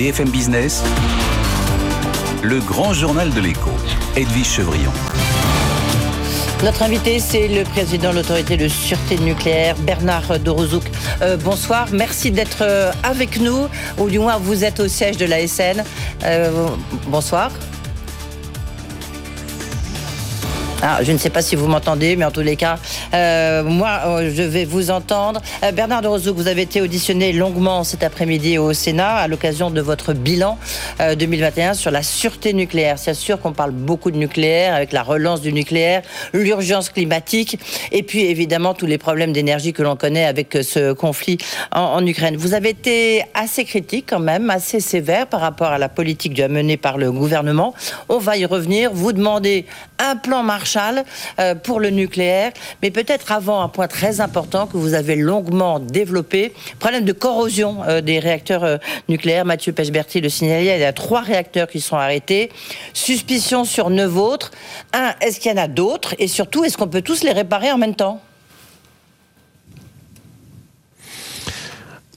BFM Business, le grand journal de l'écho, Edwige Chevrillon. Notre invité, c'est le président de l'autorité de sûreté nucléaire, Bernard Dorozouk. Euh, bonsoir, merci d'être euh, avec nous, ou du vous êtes au siège de l'ASN. Euh, bonsoir. Ah, je ne sais pas si vous m'entendez, mais en tous les cas, euh, moi, euh, je vais vous entendre. Euh, Bernard de Rozouk, vous avez été auditionné longuement cet après-midi au Sénat à l'occasion de votre bilan 2021 sur la sûreté nucléaire. C'est sûr qu'on parle beaucoup de nucléaire avec la relance du nucléaire, l'urgence climatique et puis évidemment tous les problèmes d'énergie que l'on connaît avec ce conflit en, en, Ukraine. Vous avez été assez critique quand même, assez sévère par rapport à la politique menée par le gouvernement. On va y revenir. Vous demandez un plan marché euh, pour le nucléaire. Mais peut-être avant un point très important que vous avez longuement développé, problème de corrosion euh, des réacteurs euh, nucléaires. Mathieu Pechberti le signalait, il y a trois réacteurs qui sont arrêtés. Suspicion sur neuf autres. Un, est-ce qu'il y en a d'autres? Et surtout, est-ce qu'on peut tous les réparer en même temps?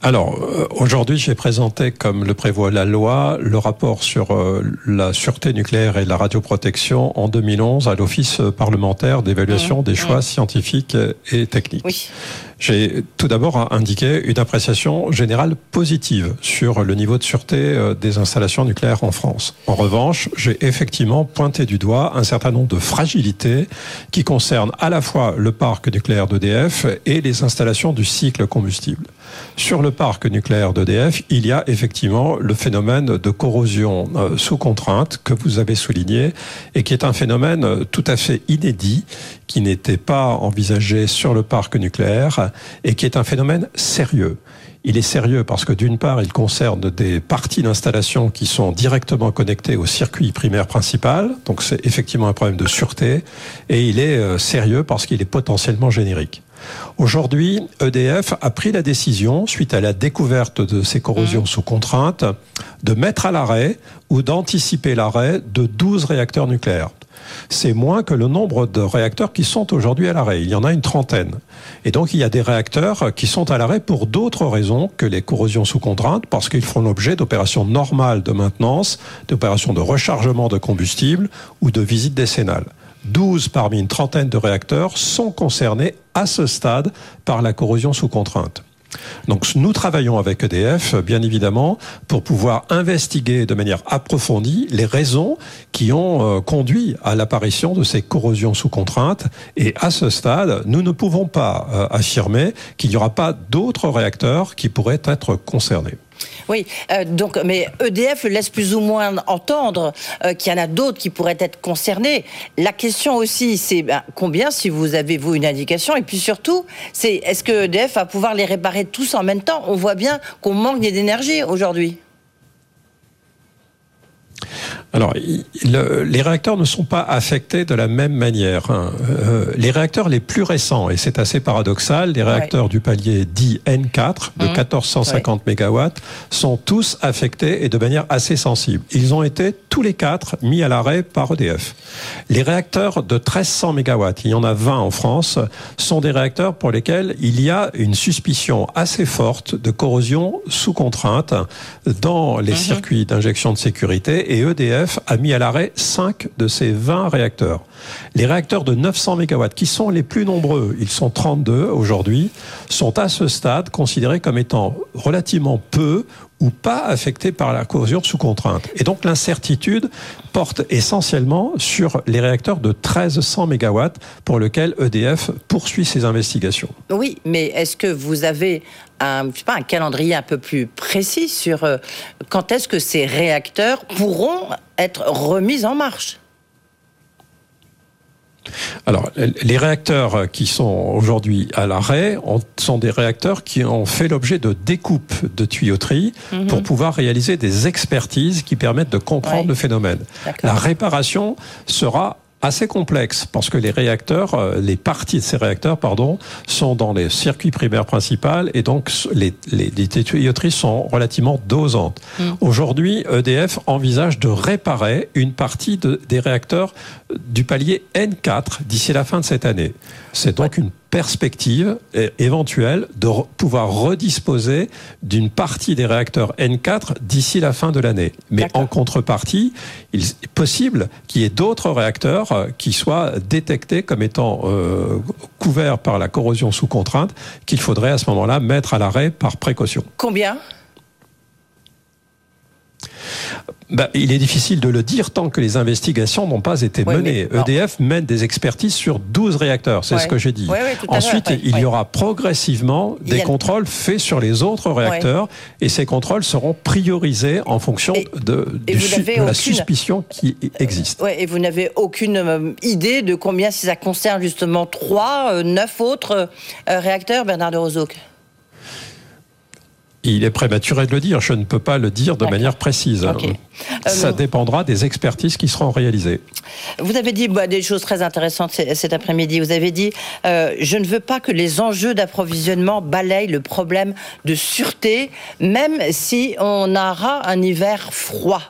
Alors, euh, aujourd'hui, j'ai présenté, comme le prévoit la loi, le rapport sur euh, la sûreté nucléaire et la radioprotection en 2011 à l'Office parlementaire d'évaluation mmh. des choix mmh. scientifiques et techniques. Oui. J'ai tout d'abord indiqué une appréciation générale positive sur le niveau de sûreté euh, des installations nucléaires en France. En revanche, j'ai effectivement pointé du doigt un certain nombre de fragilités qui concernent à la fois le parc nucléaire d'EDF et les installations du cycle combustible. Sur le parc nucléaire d'EDF, il y a effectivement le phénomène de corrosion euh, sous contrainte que vous avez souligné et qui est un phénomène tout à fait inédit qui n'était pas envisagé sur le parc nucléaire et qui est un phénomène sérieux. Il est sérieux parce que d'une part, il concerne des parties d'installation qui sont directement connectées au circuit primaire principal, donc c'est effectivement un problème de sûreté, et il est euh, sérieux parce qu'il est potentiellement générique. Aujourd'hui, EDF a pris la décision, suite à la découverte de ces corrosions mmh. sous contrainte, de mettre à l'arrêt ou d'anticiper l'arrêt de 12 réacteurs nucléaires c'est moins que le nombre de réacteurs qui sont aujourd'hui à l'arrêt. Il y en a une trentaine. Et donc il y a des réacteurs qui sont à l'arrêt pour d'autres raisons que les corrosions sous contrainte, parce qu'ils font l'objet d'opérations normales de maintenance, d'opérations de rechargement de combustible ou de visites décennales. 12 parmi une trentaine de réacteurs sont concernés à ce stade par la corrosion sous contrainte. Donc nous travaillons avec EDF, bien évidemment, pour pouvoir investiguer de manière approfondie les raisons qui ont euh, conduit à l'apparition de ces corrosions sous contrainte. Et à ce stade, nous ne pouvons pas euh, affirmer qu'il n'y aura pas d'autres réacteurs qui pourraient être concernés. Oui, euh, donc, mais EDF laisse plus ou moins entendre euh, qu'il y en a d'autres qui pourraient être concernés. La question aussi, c'est ben, combien, si vous avez vous une indication, et puis surtout, c'est est-ce que EDF va pouvoir les réparer tous en même temps? On voit bien qu'on manque d'énergie aujourd'hui. Alors, les réacteurs ne sont pas affectés de la même manière. Hein. Euh, les réacteurs les plus récents, et c'est assez paradoxal, les réacteurs du palier dit N4 de 1450 mmh. MW sont tous affectés et de manière assez sensible. Ils ont été tous les quatre mis à l'arrêt par EDF. Les réacteurs de 1300 MW, il y en a 20 en France, sont des réacteurs pour lesquels il y a une suspicion assez forte de corrosion sous contrainte dans les mmh. circuits d'injection de sécurité et EDF a mis à l'arrêt 5 de ces 20 réacteurs. Les réacteurs de 900 MW, qui sont les plus nombreux, ils sont 32 aujourd'hui, sont à ce stade considérés comme étant relativement peu ou pas affectés par la corrosion sous contrainte. Et donc l'incertitude porte essentiellement sur les réacteurs de 1300 MW pour lesquels EDF poursuit ses investigations. Oui, mais est-ce que vous avez un, pas, un calendrier un peu plus précis sur euh, quand est-ce que ces réacteurs pourront être remis en marche? Alors, les réacteurs qui sont aujourd'hui à l'arrêt sont des réacteurs qui ont fait l'objet de découpes de tuyauterie mhm. pour pouvoir réaliser des expertises qui permettent de comprendre le phénomène. La réparation sera assez complexe parce que les réacteurs, euh, les parties de ces réacteurs, pardon, sont dans les circuits primaires principaux et donc les, les, les tuyauteries sont relativement dosantes. Mm. Aujourd'hui, EDF envisage de réparer une partie de, des réacteurs du palier N4 d'ici la fin de cette année. C'est donc une perspective éventuelle de pouvoir redisposer d'une partie des réacteurs N4 d'ici la fin de l'année. Mais en contrepartie, il est possible qu'il y ait d'autres réacteurs euh, qui soient détectés comme étant euh, couverts par la corrosion sous contrainte qu'il faudrait à ce moment-là mettre à l'arrêt par précaution. Combien? Bah, il est difficile de le dire tant que les investigations n'ont pas été menées. EDF mène des expertises sur 12 réacteurs, c'est ce que j'ai dit. Ensuite, il y aura progressivement des contrôles faits sur les autres réacteurs et ces contrôles seront priorisés en fonction de, la suspicion qui existe. et vous n'avez aucune euh, idée de combien, si ça concerne justement 3, 9 euh, autres euh, réacteurs, Bernard de Rozoc il est prématuré de le dire. Je ne peux pas le dire de manière précise. Ça euh, dépendra des expertises qui seront réalisées. Vous avez dit bah, des choses très intéressantes cet après-midi. Vous avez dit euh, je ne veux pas que les enjeux d'approvisionnement balayent le problème de sûreté, même si on aura un hiver froid.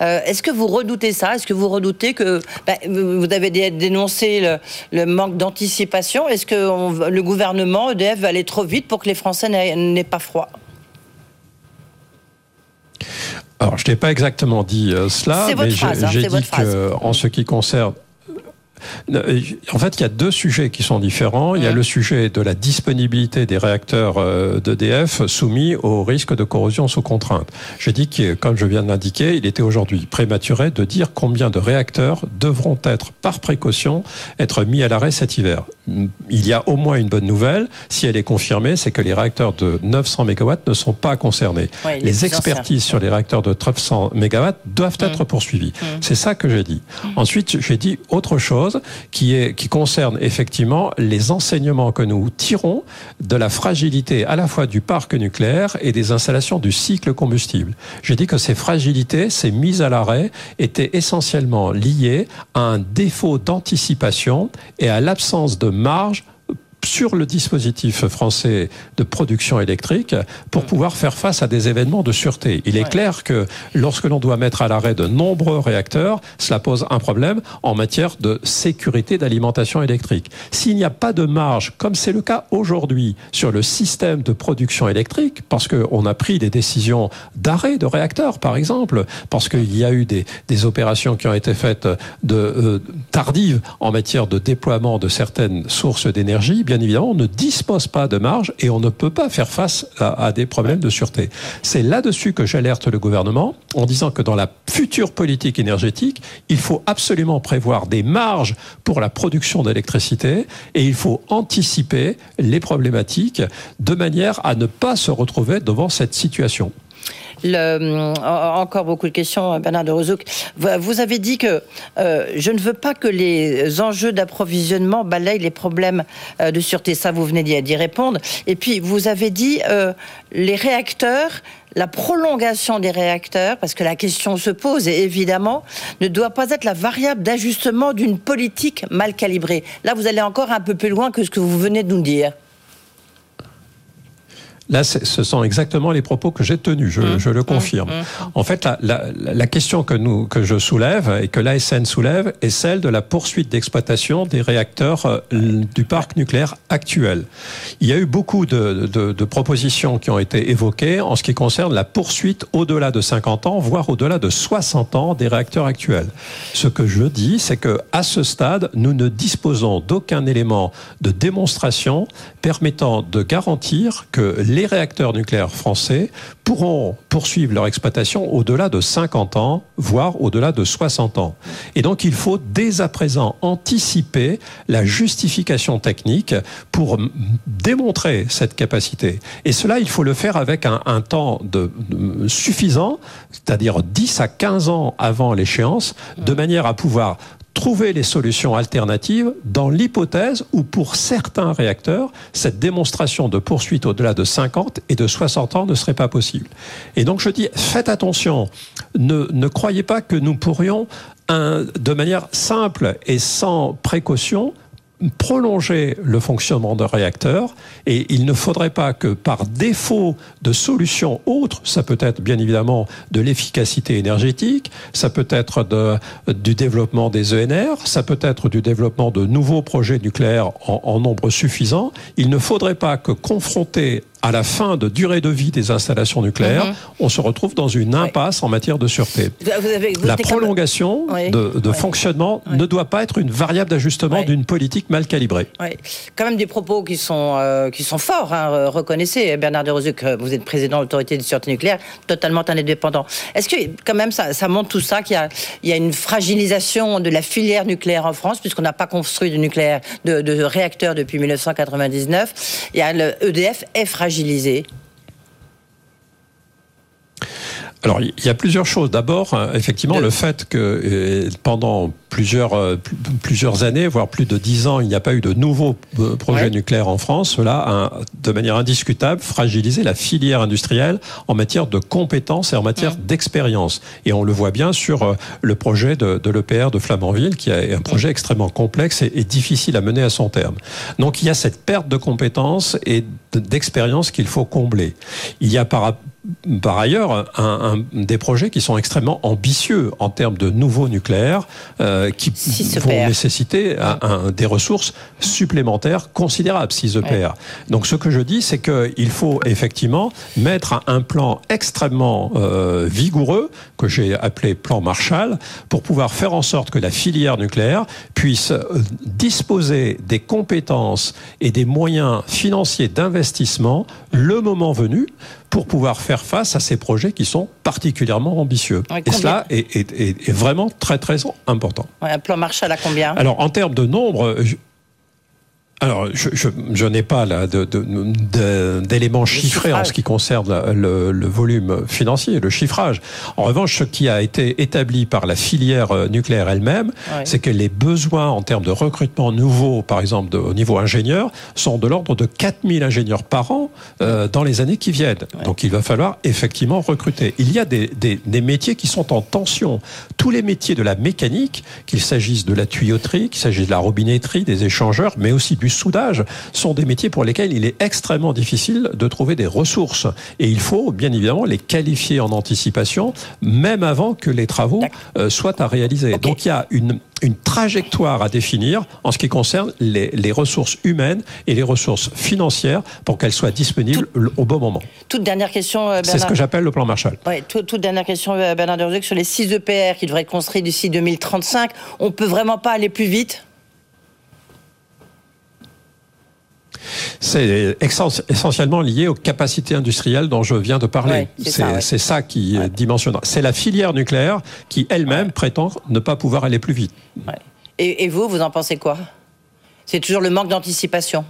Euh, est-ce que vous redoutez ça? Est-ce que vous redoutez que bah, vous avez dénoncé le, le manque d'anticipation? Est-ce que le gouvernement EDF va aller trop vite pour que les Français n'aient pas froid? Alors, je n'ai pas exactement dit euh, cela, mais j'ai hein, dit qu'en ce qui concerne en fait, il y a deux sujets qui sont différents. Il y a le sujet de la disponibilité des réacteurs euh, d'EDF soumis au risque de corrosion sous contrainte. Je dis que, comme je viens de l'indiquer, il était aujourd'hui prématuré de dire combien de réacteurs devront être, par précaution, être mis à l'arrêt cet hiver. Il y a au moins une bonne nouvelle, si elle est confirmée, c'est que les réacteurs de 900 MW ne sont pas concernés. les expertises sur les réacteurs de 300 MW doivent être mmh. poursuivies. Mmh. C'est ça que j'ai dit. Mmh. Ensuite, j'ai dit autre chose qui, est, qui concerne effectivement les enseignements que nous tirons de la fragilité à la fois du parc nucléaire et des installations du cycle combustible. J'ai dit que ces fragilités, ces mises à l'arrêt, étaient essentiellement liées à un défaut d'anticipation et à l'absence de marge sur le dispositif français de production électrique pour mm. pouvoir faire face à des événements de sûreté. Il est clair que lorsque l'on doit mettre à l'arrêt de nombreux réacteurs, cela pose un problème en matière de sécurité d'alimentation électrique. S'il n'y a pas de marge, comme c'est le cas aujourd'hui sur le système de production électrique, parce qu'on a pris des décisions d'arrêt de réacteurs, par exemple, parce qu'il y a eu des, des, opérations qui ont été faites de euh, tardives en matière de déploiement de certaines sources d'énergie, bien évidemment, on ne dispose pas de marge et on ne peut pas faire face à, des problèmes de sûreté. C'est là-dessus que j'alerte le gouvernement en disant que dans la future politique énergétique, il faut absolument prévoir des marges pour la production d'électricité et il faut anticiper les problématiques de manière à ne pas se retrouver devant cette situation. Le, encore beaucoup de questions, Bernard de Rozouk. Vous avez dit que euh, je ne veux pas que les enjeux d'approvisionnement balayent les problèmes euh, de sûreté. Ça, vous venez d'y répondre. Et puis, vous avez dit euh, les réacteurs la prolongation des réacteurs, parce que la question se pose, et évidemment, ne doit pas être la variable d'ajustement d'une politique mal calibrée. Là, vous allez encore un peu plus loin que ce que vous venez de nous dire. Là, ce sont exactement les propos que j'ai tenus, je, mmh. je le mmh. confirme. Mmh. En fait, la, la, la, question que, nous, que je soulève et que l'ASN soulève est celle de la poursuite d'exploitation des réacteurs euh, du parc nucléaire actuel. Il y a eu beaucoup de, de, de, propositions qui ont été évoquées en ce qui concerne la poursuite au-delà de 50 ans, voire au-delà de 60 ans des réacteurs actuels. Ce que je dis, c'est que à ce stade, nous ne disposons d'aucun élément de démonstration permettant de garantir que les réacteurs nucléaires français pourront poursuivre leur exploitation au-delà de 50 ans, voire au-delà de 60 ans. Et donc il faut dès à présent anticiper la justification technique pour démontrer cette capacité. Et cela, il faut le faire avec un, temps de, suffisant, c'est-à-dire 10 à 15 ans avant l'échéance, de manière à pouvoir trouver les solutions alternatives dans l'hypothèse où pour certains réacteurs, cette démonstration de poursuite au-delà de 50 et de 60 ans ne serait pas possible. Et donc je dis, faites attention, ne, ne croyez pas que nous pourrions, de manière simple et sans précaution, prolonger le fonctionnement d'un réacteur et il ne faudrait pas que par défaut de solutions autres, ça peut être bien évidemment de l'efficacité énergétique, ça peut être du développement des ENR, ça peut être du développement de nouveaux projets nucléaires en, en nombre suffisant, il ne faudrait pas que confronté à la fin de durée de vie des installations nucléaires, mhm. on se retrouve dans une impasse en matière de sûreté. la prolongation de, fonctionnement ne doit pas être une variable d'ajustement d'une politique mal calibrée. Quand même des propos qui sont, euh, qui sont forts, hein, reconnaissez, Bernard de que vous êtes président de l'autorité de sûreté nucléaire, totalement indépendant. Est-ce que quand même ça, ça montre tout ça, qu'il y y a une fragilisation de la filière nucléaire en France, puisqu'on n'a pas construit de nucléaire, de, de réacteurs depuis 1999, il y a le EDF est fragile fragilisé alors, il y a plusieurs choses. D'abord, euh, effectivement, le fait que euh, pendant plusieurs, euh, plusieurs années, voire plus de dix ans, il n'y a pas eu de nouveaux projets nucléaires en France, cela a, de manière indiscutable, fragilisé la filière industrielle en matière de compétences et en matière d'expérience. Et on le voit bien sur le projet de, de l'EPR de Flamanville, qui est un projet extrêmement complexe et, et, difficile à mener à son terme. Donc, il y a cette perte de compétences et d'expérience qu'il faut combler. Il y a par par ailleurs un, des projets qui sont extrêmement ambitieux en termes de nouveaux nucléaires euh, qui vont nécessiter un, des ressources supplémentaires considérables, 6 EPR. Donc ce que je dis, c'est qu'il faut effectivement mettre un plan extrêmement euh, vigoureux, que j'ai appelé plan Marshall, pour pouvoir faire en sorte que la filière nucléaire puisse euh, disposer des compétences et des moyens financiers d'investissement le moment venu pour pouvoir faire face à ces projets qui sont particulièrement ambitieux. et cela est, vraiment très très important. un plan Marshall à combien? Alors en termes de nombre, alors, je, je, je n'ai pas là d'éléments chiffrés en ce qui concerne le, le, volume financier, le chiffrage. En revanche, ce qui a été établi par la filière euh, nucléaire elle-même, c'est que les besoins en termes de recrutement nouveau, par exemple de, au niveau ingénieur, sont de l'ordre de 4000 ingénieurs par an euh, dans les années qui viennent. Donc, il va falloir effectivement recruter. Il y a des, des, des métiers qui sont en tension. Tous les métiers de la mécanique, qu'il s'agisse de la tuyauterie, qu'il s'agisse de la robinetterie, des échangeurs, mais aussi du soudage sont des métiers pour lesquels il est extrêmement difficile de trouver des ressources. Et il faut bien évidemment les qualifier en anticipation, même avant que les travaux euh, soient à réaliser. Donc il y a une, une trajectoire à définir en ce qui concerne les, les ressources humaines et les ressources financières pour qu'elles soient disponibles au bon moment. Toute dernière question, euh, Bernard. C'est ce que j'appelle le plan Marshall. Oui, toute, dernière question, euh, Bernard Derzuc, sur les 6 EPR qui devraient être construits d'ici 2035. On peut vraiment pas aller plus vite? C'est essentiellement lié aux capacités industrielles dont je viens de parler. c'est ça, qui est dimensionnant. C'est la filière nucléaire qui elle-même prétend ne pas pouvoir aller plus vite. Et, et vous, vous en pensez quoi? C'est toujours le manque d'anticipation?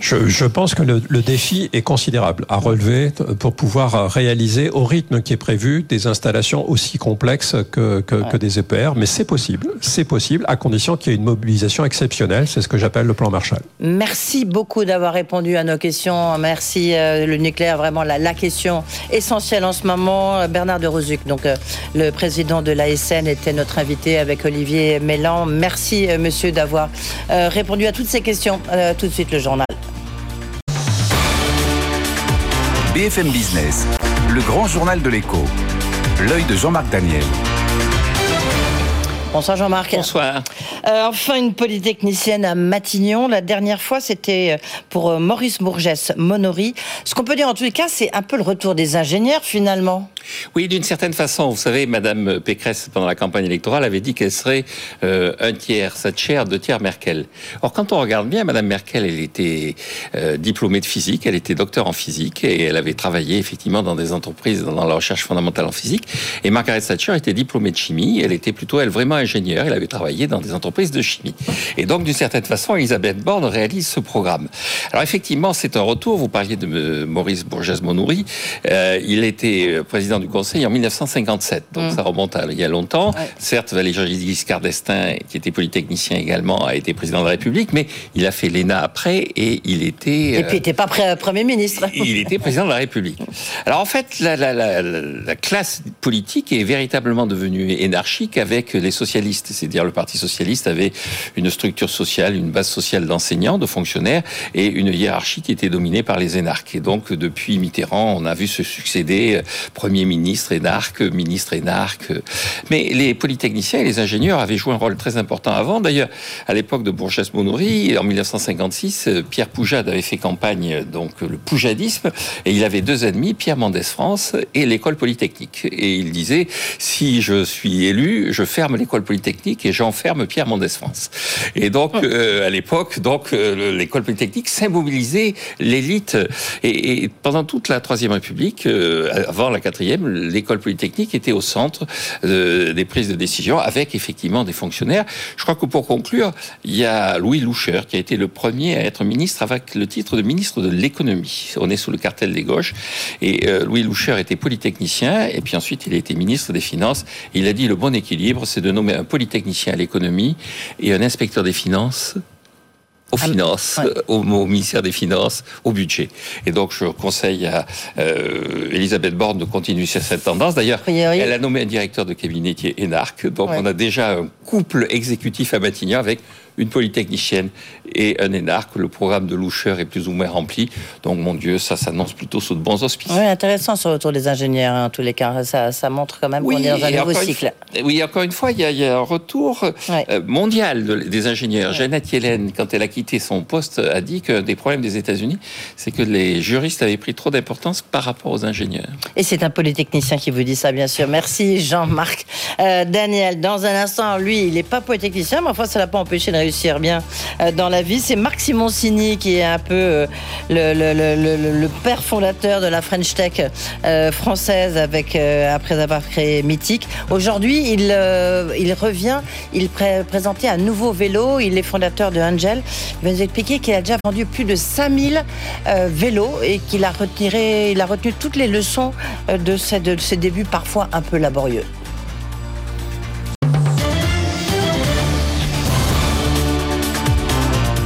Je, pense que le, défi est considérable à relever pour pouvoir réaliser au rythme qui est prévu des installations aussi complexes que, que, des EPR. Mais c'est possible, c'est possible à condition qu'il y ait une mobilisation exceptionnelle. C'est ce que j'appelle le plan Marshall. Merci beaucoup d'avoir répondu à nos questions. Merci euh, le nucléaire, vraiment la, la, question essentielle en ce moment. Bernard de Rosuc, donc euh, le président de l'ASN, était notre invité avec Olivier Mélan. Merci euh, monsieur d'avoir répondu à toutes ces questions. tout de suite le journal. BFM Business, le grand journal de l'écho. L'œil de Jean-Marc Daniel. Bonsoir Jean-Marc. Bonsoir. Euh, enfin, une polytechnicienne à Matignon. La dernière fois, c'était euh, pour euh, Maurice Bourgès Monory. Ce qu'on peut dire en tous les cas, c'est un peu le retour des ingénieurs finalement. Oui, d'une certaine façon. Vous savez, Madame Pécresse, pendant la campagne électorale, avait dit qu'elle serait un tiers Thatcher, deux tiers Merkel. Or, quand on regarde bien, Madame Merkel, elle était diplômée de physique, elle était docteur en physique et elle avait travaillé effectivement dans des entreprises dans la recherche fondamentale en physique. Et Margaret Thatcher était diplômée de chimie. Elle était plutôt, elle, vraiment ingénieur, il avait travaillé dans des entreprises de chimie. Et donc, d'une certaine façon, Elisabeth Borne réalise ce programme. Alors, effectivement, c'est un retour. Vous parliez de Maurice Bourges-Monoury. Euh, il était président président du Conseil en 1957. Donc mm. ça remonte à il y a longtemps. Certes, Valéry Giscard d'Estaing, qui était polytechnicien également, a été président de la République, mais il a fait l'ENA après et il était. Et puis il n'était pas Premier ministre. il était président de la République. Alors en fait, la, la, la, la classe politique est véritablement devenue énarchique avec les socialistes. C'est-à-dire le Parti socialiste avait une structure sociale, une base sociale d'enseignants, de fonctionnaires et une hiérarchie qui était dominée par les énarques. Et donc depuis Mitterrand, on a vu se succéder euh, Premier ministre énarque, ministre énarque. Mais les polytechniciens et les ingénieurs avaient joué un rôle très important avant. D'ailleurs, à l'époque de Bourges-Monoury, en 1956, euh, Pierre Poujade avait fait campagne, donc le poujadisme, et il avait deux ennemis, Pierre Mendès France et l'école polytechnique. Et il disait, si je suis élu, je ferme l'école polytechnique et j'enferme Pierre Mendès France. Et donc, euh, à l'époque, donc l'école polytechnique symbolisait l'élite. Et, pendant toute la Troisième République, euh, avant la Quatrième, l'école polytechnique était au centre euh, des prises de décision, avec effectivement des fonctionnaires. Je crois que pour conclure, il y a Louis Loucher qui a été le premier à être ministre avec le titre de ministre de l'économie. On est sous le cartel des gauches. Et euh, Louis Loucher était polytechnicien, et puis ensuite il a été ministre des Finances. Il a dit le bon équilibre, c'est de nommer un polytechnicien à l'économie et un inspecteur des finances aux ah, finances, au, ministère des Finances, au budget. Et donc, je conseille à euh, Elisabeth Borne de continuer sur cette tendance. D'ailleurs, elle a nommé un directeur de cabinet qui est énarque. Donc, on a déjà un couple exécutif à Matignon avec une polytechnicienne et un énarque. Le programme de Loucher est plus ou moins rempli. Donc, mon Dieu, ça s'annonce plutôt sous de bons auspices. Oui, intéressant le retour des ingénieurs, hein, en tous les cas. Ça, ça montre quand même qu'on est dans un nouveau cycle. oui, encore une fois, il y a, un retour euh, mondial des ingénieurs. Jeannette Yellen, quand elle a quitté son poste, a dit que des problèmes des États-Unis, c'est que les juristes avaient pris trop d'importance par rapport aux ingénieurs. Et c'est un polytechnicien qui vous dit ça, bien sûr. Merci, Jean-Marc. Euh, Daniel, dans un instant, lui, il n'est pas polytechnicien, mais enfin, ça l'a pas empêché de bien euh, dans la vie. C'est Marc Simoncini qui est un peu euh, le, père fondateur de la French Tech euh, française avec, après avoir créé Mythique. Aujourd'hui, il, revient, il présentait un nouveau vélo. Il est fondateur de Angel. Il va nous expliquer qu'il a déjà vendu plus de 5000 vélos et qu'il a retenu toutes les leçons de ses débuts parfois un peu laborieux.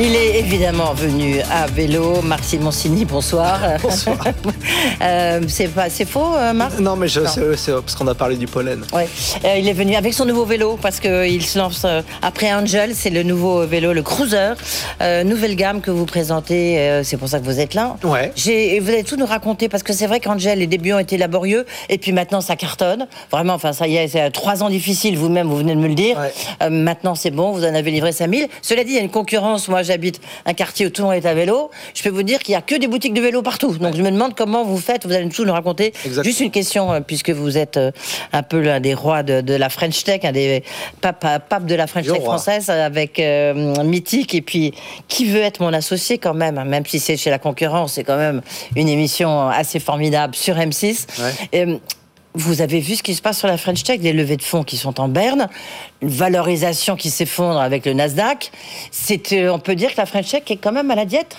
Il est évidemment venu à vélo. Marc Simoncini, bonsoir. Bonsoir. euh, c'est c'est faux, euh, Marc? Non, mais c'est parce qu'on a parlé du pollen. Ouais. Euh, il est venu avec son nouveau vélo parce qu'il se lance euh, après Angel. C'est le nouveau vélo, le Cruiser, nouvelle gamme que vous présentez. c'est pour ça que vous êtes là. Ouais. Vous allez tout nous raconter parce que c'est vrai qu'Angel, les débuts ont été laborieux et puis maintenant ça cartonne. Vraiment, enfin ça y est, c'est trois ans difficiles. Vous-même, vous venez de me le dire. maintenant c'est bon, vous en avez livré 5000. Cela dit, il y a une concurrence. Moi, j'habite un quartier où tout le monde est à vélo, je peux vous dire qu'il n'y a que des boutiques de vélo partout. Donc je me demande comment vous faites, vous allez tout nous raconter. Juste une question, euh, puisque vous êtes euh, un peu l'un des rois de, la French Tech, un des papes, de la French Tech française, avec euh, Mythique, et puis qui veut être mon associé quand même, même si c'est chez la concurrence, c'est quand même une émission assez formidable sur M6. Vous avez vu ce qui se passe sur la French Tech, des levées de fonds qui sont en berne, une valorisation qui s'effondre avec le Nasdaq. C'est, on peut dire que la French Tech est quand même à la diète?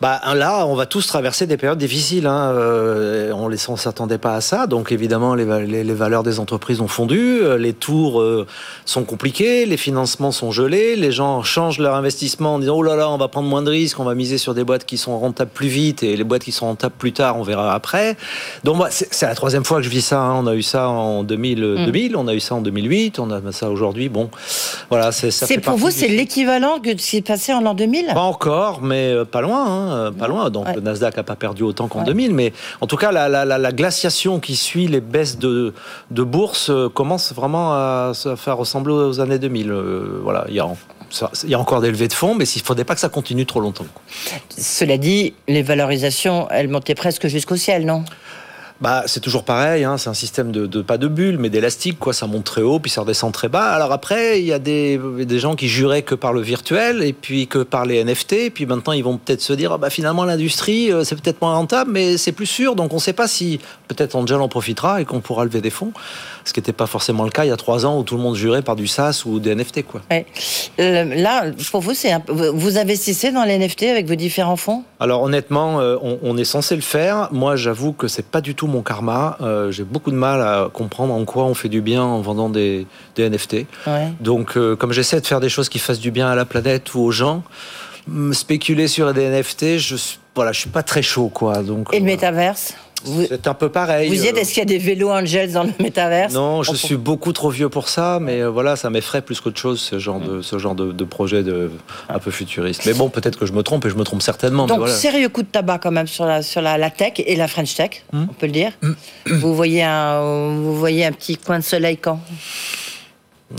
Bah, là, on va tous traverser des périodes difficiles. Hein. Euh, on ne s'attendait pas à ça. Donc, évidemment, les, valeurs des entreprises ont fondu. Euh, les tours euh, sont compliqués. Les financements sont gelés. Les gens changent leur investissement en disant Oh là là, on va prendre moins de risques. On va miser sur des boîtes qui sont rentables plus vite. Et les boîtes qui sont rentables plus tard, on verra après. Donc, c'est la troisième fois que je vis ça. Hein. On a eu ça en 2000, 2000, mm. on a eu ça en 2008. On a ça aujourd'hui. Bon, voilà. C'est pour vous, c'est l'équivalent que ce qui est passé en l'an 2000 Pas encore, mais pas loin, hein, pas loin. Donc le Nasdaq n'a pas perdu autant qu'en 2000, mais en tout cas la, glaciation qui suit les baisses de, de bourse euh, commence vraiment à se faire ressembler aux années 2000. Euh, voilà, il y a il y a encore des levées de fonds, mais il ne faudrait pas que ça continue trop longtemps. Cela dit, les valorisations, elles montaient presque jusqu'au ciel, non? Bah, c'est toujours pareil, hein, c'est un système de, de, pas de bulle, mais d'élastique, quoi. Ça monte très haut, puis ça redescend très bas. Alors après, il y a des, des gens qui juraient que par le virtuel, et puis que par les NFT, et puis maintenant ils vont peut-être se dire, ah bah finalement l'industrie, euh, c'est peut-être moins rentable, mais c'est plus sûr, donc on ne sait pas si peut-être Angel en profitera et qu'on pourra lever des fonds, ce qui n'était pas forcément le cas il y a trois ans où tout le monde jurait par du SaaS ou des NFT, quoi. Ouais. Euh, là, pour vous, c'est un... vous investissez dans les NFT avec vos différents fonds? Alors honnêtement, euh, on, on, est censé le faire. Moi, j'avoue que c'est pas du tout mon karma. Euh, j'ai beaucoup de mal à comprendre en quoi on fait du bien en vendant des, des NFT. Ouais. Donc, euh, comme j'essaie de faire des choses qui fassent du bien à la planète ou aux gens, spéculer sur des NFT, je voilà, je suis pas très chaud, quoi. Donc, Et le métaverse? vous, c'est un peu pareil. Vous y êtes Est-ce qu'il y a des vélos Angels dans le métaverse Non, je suis beaucoup trop vieux pour ça, mais euh, voilà, ça m'effraie plus qu'autre chose, ce genre, de, ce genre de, de projet de, un peu futuriste. Mais bon, peut-être que je me trompe, et je me trompe certainement. Donc, voilà. sérieux coup de tabac quand même sur la, sur la, la tech et la French Tech, mmh. on peut le dire. Mmh. Vous, voyez un, vous voyez un petit coin de soleil quand?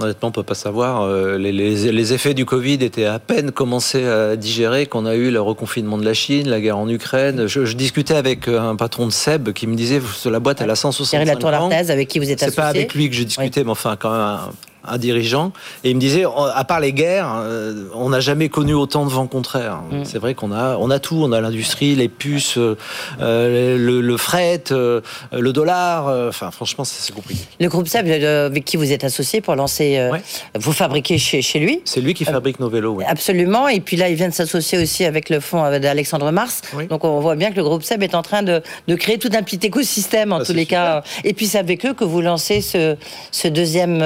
Honnêtement, on peut pas savoir. Euh, Les, les, les, effets du Covid étaient à peine commencés à digérer qu'on a eu le reconfinement de la Chine, la guerre en Ukraine. Je, je, discutais avec un patron de Seb qui me disait la boîte elle a 165 Thierry Latour ans. avec qui vous êtes associé. C'est pas avec lui que je discutais, oui. mais enfin quand même un, un dirigeant, et il me disait, à part les guerres, euh, on n'a jamais connu autant de vent contraire. Mm. C'est vrai qu'on a, on a tout, on a l'industrie, les puces, euh, le, le, fret, euh, le dollar. Enfin, franchement, c'est compliqué. Le groupe Seb, avec qui vous êtes associé pour lancer, ouais. vous fabriquez chez, chez lui. C'est lui qui fabrique nos vélos. Oui. Absolument. Et puis là, il vient de s'associer aussi avec le fonds d'Alexandre Mars. Oui. Donc on voit bien que le groupe Seb est en train de, de créer tout un petit écosystème en ah, tous les super. cas. Et puis c'est avec eux que vous lancez ce, ce deuxième.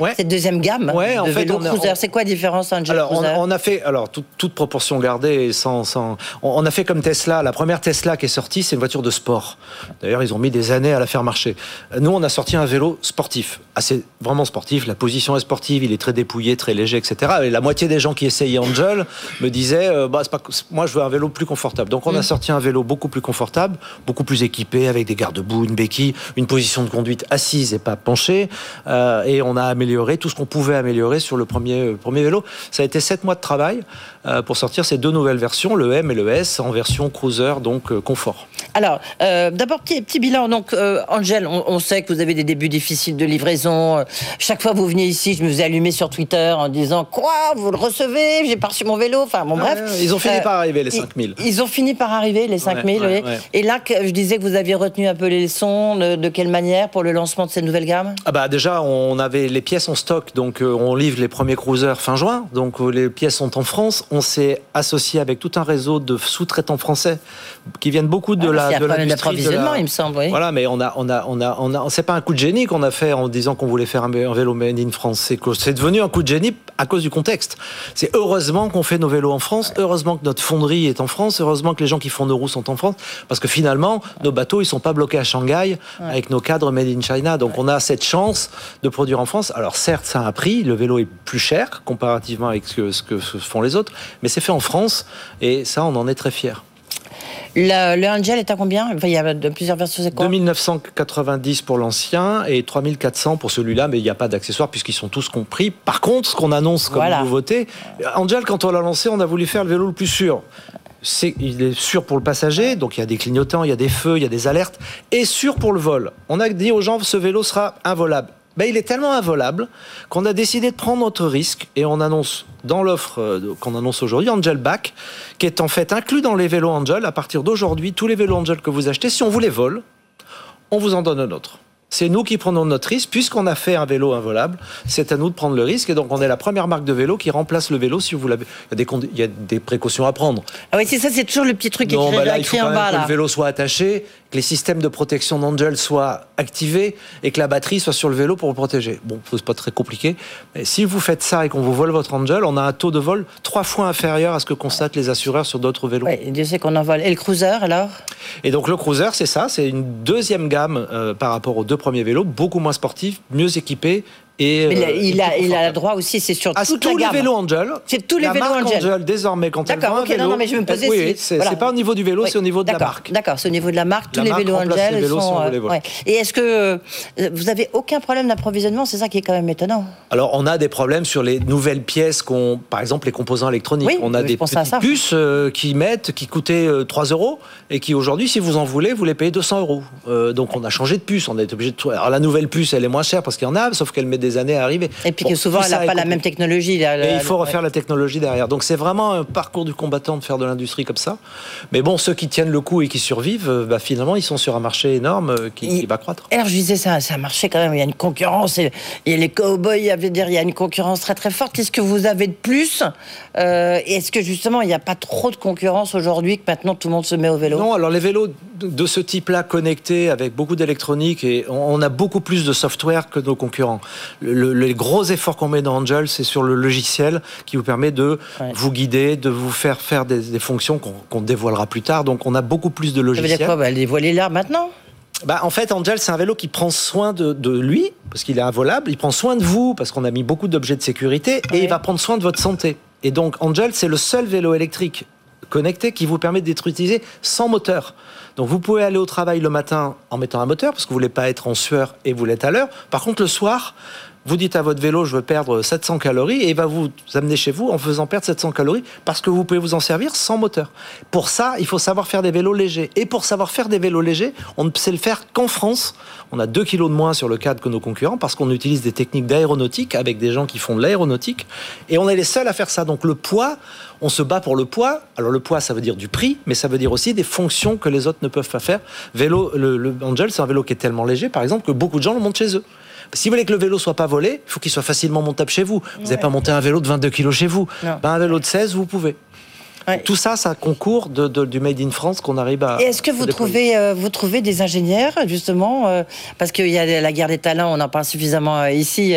Ouais cette deuxième gamme ouais, de en fait, vélo cruiser. C'est quoi la différence Angel alors, Cruiser on, on, a fait, alors toute, toute proportion gardée, sans, sans, on, a fait comme Tesla. La première Tesla qui est sortie, c'est une voiture de sport. D'ailleurs, ils ont mis des années à la faire marcher. Nous, on a sorti un vélo sportif, assez vraiment sportif. La position est sportive, il est très dépouillé, très léger, etc. Et la moitié des gens qui essayaient Angel me disaient, euh, bah, pas, moi, je veux un vélo plus confortable. Donc, on a sorti un vélo beaucoup plus confortable, beaucoup plus équipé, avec des garde-boue, une béquille, une position de conduite assise et pas penchée. Euh, et on a amélioré tout ce qu'on pouvait améliorer sur le premier, euh, premier vélo. Ça a été sept mois de travail pour sortir ces deux nouvelles versions, le M et le S, en version cruiser, donc euh, confort. Alors, euh, d'abord, petit, petit, bilan. Donc, euh, Angel, on, on, sait que vous avez des débuts difficiles de livraison. Chaque fois que vous veniez ici, je me faisais allumer sur Twitter en disant Quoi? Vous le recevez? J'ai pas reçu mon vélo. Enfin, bon, bref. Ouais, ils ont fini par arriver, les 5000. Ils, ils, ont fini par arriver, les 5000. Ouais, et là, je disais que vous aviez retenu un peu les leçons. De, de quelle manière pour le lancement de cette nouvelle gamme ah bah Déjà, on avait les pièces en stock. Donc, euh, on livre les premiers cruisers fin juin. Donc, euh, les pièces sont en France. On s'est associé avec tout un réseau de sous-traitants français qui viennent beaucoup de ah, la de l'approvisionnement, il me semble. Oui. Voilà, mais on a on a on a on a c'est pas un coup de génie qu'on a fait en disant qu'on voulait faire un, vélo made in France. C'est devenu un coup de génie à cause du contexte. C'est heureusement qu'on fait nos vélos en France, heureusement que notre fonderie est en France, heureusement que les gens qui font nos roues sont en France, parce que finalement nos bateaux ils sont pas bloqués à Shanghai avec nos cadres made in China. Donc on a cette chance de produire en France. Alors certes, ça a un prix, le vélo est plus cher comparativement avec ce que, ce que font les autres, mais c'est fait en France et ça on en est très fiers. Le, le, Angel est à combien? Enfin, Il y a de, plusieurs versions, c'est quoi? 2990 pour l'ancien et 3400 pour celui-là, mais il n'y a pas d'accessoires puisqu'ils sont tous compris. Par contre, ce qu'on annonce comme voilà. nouveauté, Angel, quand on l'a lancé, on a voulu faire le vélo le plus sûr. Est, il est sûr pour le passager, donc il y a des clignotants, il y a des feux, il y a des alertes, et sûr pour le vol. On a dit aux gens ce vélo sera involable. Ben, il est tellement involable qu'on a décidé de prendre notre risque et on annonce dans l'offre euh, qu'on annonce aujourd'hui Angel Back, qui est en fait inclus dans les vélos Angel. À partir d'aujourd'hui, tous les vélos Angel que vous achetez, si on vous les vole, on vous en donne un autre. C'est nous qui prenons notre risque, puisqu'on a fait un vélo involable. C'est à nous de prendre le risque. Et donc, on est la première marque de vélo qui remplace le vélo si vous l'avez. Il, il, y a des précautions à prendre. Ah oui, c'est ça, c'est toujours le petit truc non, écrit, bah là, il faut en bas. que le vélo soit attaché, que les systèmes de protection d'Angel soient activés et que la batterie soit sur le vélo pour le protéger. Bon, c'est pas très compliqué. Mais si vous faites ça et qu'on vous vole votre Angel, on a un taux de vol trois fois inférieur à ce que constatent les assureurs sur d'autres vélos. Oui, Dieu sait qu'on en vole. Et le cruiser, alors? Et donc, le cruiser, c'est ça. C'est une deuxième gamme euh, par rapport aux deux premiers vélos, beaucoup moins sportif, mieux équipé Et, Mais il a- euh, il, a, a droit aussi, c'est sur Ah, toute tous la les vélos Angel. C'est tous les la vélos marque Angel. désormais quand elle D'accord, vend un ok, non, vélo. non, mais je me posais oui, si- oui, c'est voilà. pas au niveau du vélo, Oui, c'est au niveau de la marque. D'accord, c'est au niveau de la marque. Tous les vélos Angel les vélos sont. euh, ouais. Et est-ce que euh, vous avez aucun problème d'approvisionnement C'est ça qui est quand même étonnant. Alors, on a des problèmes sur les nouvelles pièces, qu'on, par exemple les composants électroniques. Oui, on a des petites puces euh, qui mettent, qui coûtaient euh, 3 euros et qui aujourd'hui, si vous en voulez, vous les payez 200 euros. Donc, on a changé de puce. On été obligé de. Alors, la nouvelle puce, elle est moins chère parce qu'il y en a, sauf qu'elle met des années à arriver. Et puis Bon, que souvent, elle n'a pas la même technologie. Et il faut ouais. refaire la technologie derrière. Donc c'est vraiment un parcours du combattant de faire de l'industrie comme ça. Mais bon, ceux qui tiennent le coup et qui survivent, euh, bah, finalement, ils sont sur un marché énorme euh, qui, Il- qui va croître. Alors je disais ça, ça marchait quand même. Il y a une concurrence. et- a les cowboys, il y avait dire, il y a une concurrence très très forte. Qu'est-ce que vous avez de plus Euh, Est-ce que justement il n'y a pas trop de concurrence aujourd'hui que maintenant tout le monde se met au vélo? Non, alors les vélos de- ce type-là connectés avec beaucoup d'électronique et on a beaucoup plus de software que nos concurrents. Le, le- les gros efforts qu'on met dans Angel, c'est sur le logiciel qui vous permet de Ouais. vous guider, de vous faire faire des, des fonctions qu'on dévoilera plus tard. Donc on a beaucoup plus de Ça veut logiciels. dire quoi? Bah, Dévoiler là maintenant? Bah, en fait, Angel, c'est un vélo qui prend soin de, de lui, parce qu'il est involable. Il prend soin de vous, parce qu'on a mis beaucoup d'objets de sécurité. Ouais. Et il va prendre soin de votre santé. Et donc, Angel, c'est le seul vélo électrique connecté qui vous permet d'être utilisé sans moteur. Donc, vous pouvez aller au travail le matin en mettant un moteur, parce que vous voulez pas être en sueur et vous l'êtes à l'heure. Par contre, le soir, vous dites à votre vélo, je veux perdre 700 calories, et il va vous amener chez vous en faisant perdre 700 calories, parce que vous pouvez vous en servir sans moteur. Pour ça, il faut savoir faire des vélos légers. Et pour savoir faire des vélos légers, on ne sait le faire qu'en France. On a 2 kilos de moins sur le cadre que nos concurrents, parce qu'on utilise des techniques d'aéronautique avec des gens qui font de l'aéronautique. Et on est les seuls à faire ça. Donc le poids, on se bat pour le poids. Alors le poids, ça veut dire du prix, mais ça veut dire aussi des fonctions que les autres ne peuvent pas faire. Vélo, le, le Angel, c'est un vélo qui est tellement léger, par exemple, que beaucoup de gens le montent chez eux. Si vous voulez que le vélo soit pas volé, il faut qu'il soit facilement montable chez vous. Vous n'avez pas monté un vélo de 22 kilos chez vous. Ben, un vélo de 16, vous pouvez. Ouais. Tout ça, ça concourt de, de- du Made in France qu'on arrive à. Est-ce que vous trouvez, euh, vous trouvez des ingénieurs, justement, euh, parce qu'il y a la guerre des talents, on en parle suffisamment euh, ici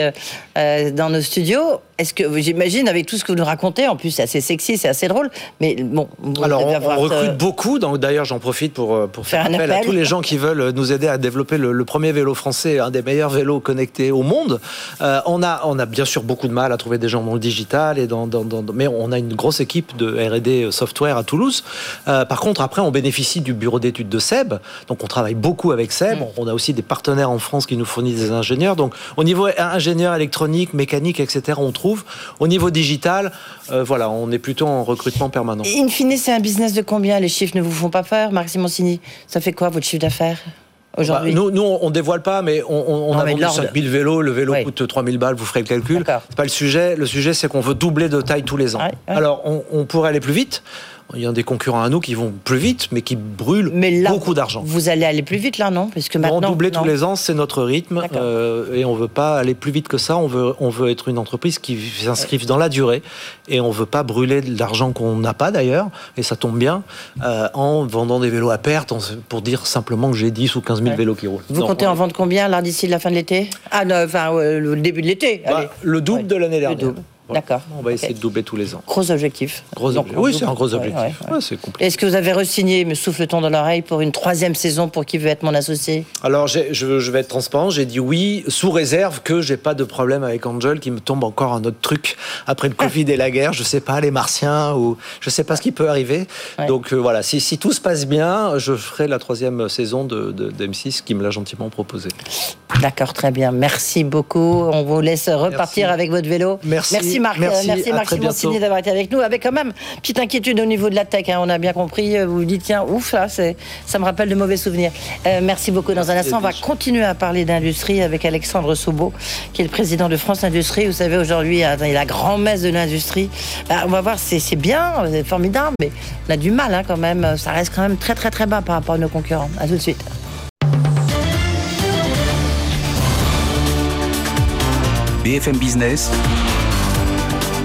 dans nos studios. Est-ce que, j'imagine, avec tout ce que vous nous racontez, en plus c'est assez sexy, c'est assez drôle, mais bon. Alors, on, on recrute euh, beaucoup. Donc, d'ailleurs, j'en profite pour, euh, pour faire, Faire un appel, à appel. tous les gens qui veulent nous aider à développer le, le premier vélo français, un des meilleurs vélos connectés au monde. Euh, on, a, on a bien sûr beaucoup de mal à trouver des gens dans le digital, et dans, dans- dans- mais on a une grosse équipe de R&D software à Toulouse. Euh, par contre, après, on bénéficie du bureau d'études de SEB. Donc, on travaille beaucoup avec SEB. Mm. On a aussi des partenaires en France qui nous fournissent des ingénieurs. Donc, au niveau ingénieur électronique, mécanique, etc., on trouve. Au niveau digital, euh, voilà, on est plutôt en recrutement permanent. In fine, c'est un business de combien Les chiffres ne vous font pas peur, Marc Simoncini? Ça fait quoi votre chiffre d'affaires aujourd'hui? Bah, nous, nous, on dévoile pas, mais on, on- on Non, a mais vendu l'ordre. 5000 vélos. Le vélo Oui. coûte 3000 balles, vous ferez le calcul. C'est pas le sujet. Le sujet, c'est qu'on veut doubler de taille tous les ans. Alors, on, on pourrait aller plus vite. Il y a des concurrents à nous qui vont plus vite, mais qui brûlent Mais là, beaucoup d'argent. Vous allez aller plus vite là, non? Puisque maintenant. Non, doubler non. tous les ans, c'est notre rythme, euh, et on veut pas aller plus vite que ça. On veut, on veut être une entreprise qui s'inscrive dans la durée, et on veut pas brûler de l'argent qu'on n'a pas d'ailleurs, et ça tombe bien, euh, en vendant des vélos à perte, pour dire simplement que j'ai 10 ou 15 000 Ouais. vélos qui roulent. Vous Non, comptez on en vendre combien là d'ici la fin de l'été? Ah non, enfin euh, le début de l'été. Bah, le double Ouais. de l'année Le dernière. double. D'accord. On va essayer de doubler tous les ans. Gros objectif. Gros Donc, objectif. Oui, c'est un gros objectif. ouais, ouais. Ouais, c'est compliqué. Est-ce que vous avez re-signé, me souffle-t-on dans l'oreille, pour une troisième saison pour qui veut être mon associé? Alors, je, je vais être transparent. J'ai dit oui, sous réserve que j'ai pas de problème avec Angel, qui me tombe encore un autre truc après le Covid et la guerre. Je sais pas, les Martiens ou je sais pas ce qui peut arriver. Donc euh, voilà, si, si tout se passe bien, je ferai la troisième saison de, de, de M6 qui me l'a gentiment proposé. D'accord, très bien. Merci beaucoup. On vous laisse repartir Merci. avec votre vélo. Merci. Merci Marc. Merci. Euh, Merci À Marc Simoncini d'avoir été avec nous. Avec quand même petite inquiétude au niveau de la tech. hein. On a bien compris. Euh, Vous vous dites tiens, ouf là, ça me rappelle de mauvais souvenirs. Euh, merci beaucoup. Dans un instant, on va continuer à parler d'industrie avec Alexandre Soubeau, qui est le président de France Industrie. Vous savez aujourd'hui, il y a la grand-messe de l'industrie. Bah, on va voir, c'est c'est bien, c'est formidable, mais on a du mal hein, quand même. Ça reste quand même très très très bas par rapport à nos concurrents. À tout de suite. BFM Business,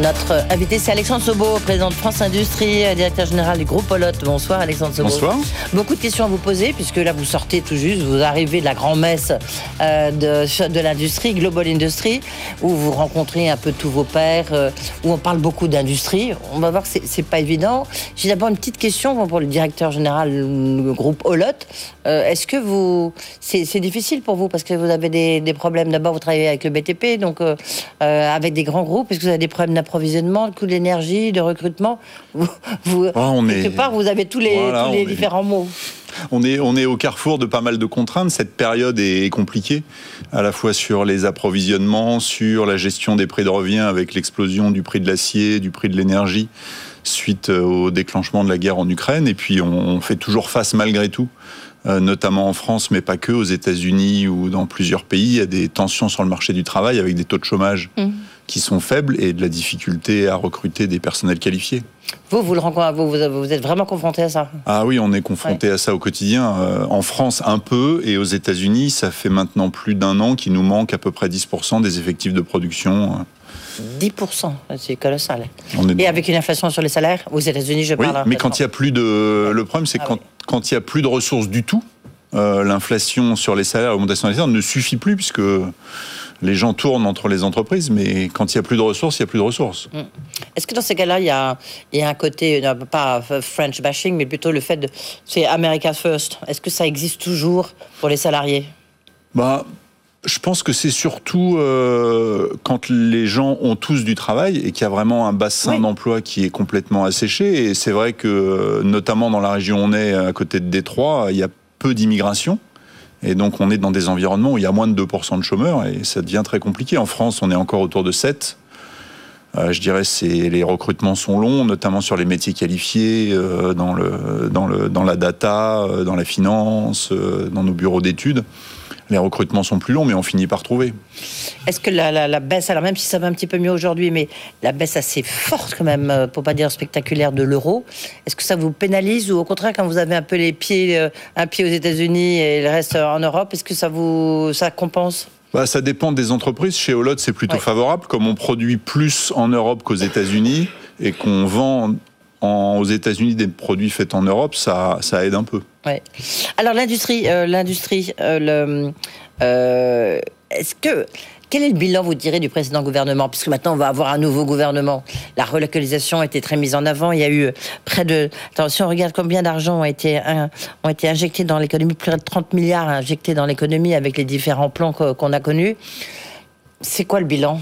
Notre invité, c'est Alexandre Sobo, président de France Industrie, directeur général du groupe Olot. Bonsoir Alexandre Sobo. Bonsoir. Beaucoup de questions à vous poser, puisque là vous sortez tout juste, vous arrivez de la grand-messe euh, de, de l'industrie, Global Industry, où vous rencontrez un peu tous vos pairs, euh, où on parle beaucoup d'industrie. On va voir que c'est pas évident. J'ai d'abord une petite question pour le directeur général du groupe Olot. Euh, est-ce que vous. C'est difficile pour vous, parce que vous avez des, des problèmes. D'abord, vous travaillez avec le BTP, donc avec des grands groupes. Est-ce que vous avez des problèmes d'approvisionnement, de coût de l'énergie, de recrutement. Vous, ah, on quelque part, vous avez tous les, tous les différents mots. On est, on est au carrefour de pas mal de contraintes. Cette période est compliquée, à la fois sur les approvisionnements, sur la gestion des prix de revient avec l'explosion du prix de l'acier, du prix de l'énergie suite euh, au déclenchement de la guerre en Ukraine. Et puis on fait toujours face malgré tout euh, notamment en France, mais pas que, aux États-Unis ou dans plusieurs pays, il y a des tensions sur le marché du travail avec des taux de chômage mmh. Qui sont faibles et de la difficulté à recruter des personnels qualifiés. Vous, vous, le vous, vous êtes vraiment confronté à ça Ah oui, on est confronté à ça au quotidien. Euh, en France, un peu, et aux États-Unis, ça fait maintenant plus d'un an qu'il nous manque à peu près 10% des effectifs de production. 10%, c'est colossal. Et avec une inflation sur les salaires, aux États-Unis, je parle. Oui, mais quand il y a plus de. Le problème, c'est ah quand quand il n'y a plus de ressources du tout, euh, l'inflation sur les salaires, l'augmentation des salaires ne suffit plus puisque les gens tournent entre les entreprises, mais quand il n'y a plus de ressources, il n'y a plus de ressources. Mm. Est-ce que dans ces cas-là, il y a, un côté, pas French bashing, mais plutôt le fait de. C'est America First. Est-ce que ça existe toujours pour les salariés? Bah, je pense que c'est surtout euh, quand les gens ont tous du travail et qu'il y a vraiment un bassin d'emploi qui est complètement asséché. Et c'est vrai que, notamment dans la région où on est, à côté de Détroit, il y a peu d'immigration. Et donc on est dans des environnements où il y a moins de 2% de chômeurs et ça devient très compliqué. En France, on est encore autour de 7. Euh, je dirais que les recrutements sont longs, notamment sur les métiers qualifiés, euh, dans, dans, la data, dans la finance, dans nos bureaux d'études les recrutements sont plus longs, mais on finit par trouver. Est-ce que la, baisse, alors même si ça va un petit peu mieux aujourd'hui, mais la baisse assez forte quand même, euh, pour pas dire spectaculaire, de l'euro, est-ce que ça vous pénalise ou au contraire, quand vous avez un peu les pieds, euh, un pied aux États-Unis et le reste en Europe, est-ce que ça vous ça compense? Bah, ça dépend des entreprises. Chez Olot, c'est plutôt favorable. Comme on produit plus en Europe qu'aux États-Unis et qu'on vend aux États-Unis des produits faits en Europe, ça, aide un peu. Ouais. Alors l'industrie, euh, l'industrie, euh, euh, est-ce que quel est le bilan, vous direz, du précédent gouvernement? Puisque maintenant, on va avoir un nouveau gouvernement. La relocalisation a été très mise en avant. Il y a eu près de... Attention, on regarde combien d'argent ont été, été injectés dans l'économie. Plus de 30 milliards injectés dans l'économie avec les différents plans qu'on a connus. C'est quoi le bilan?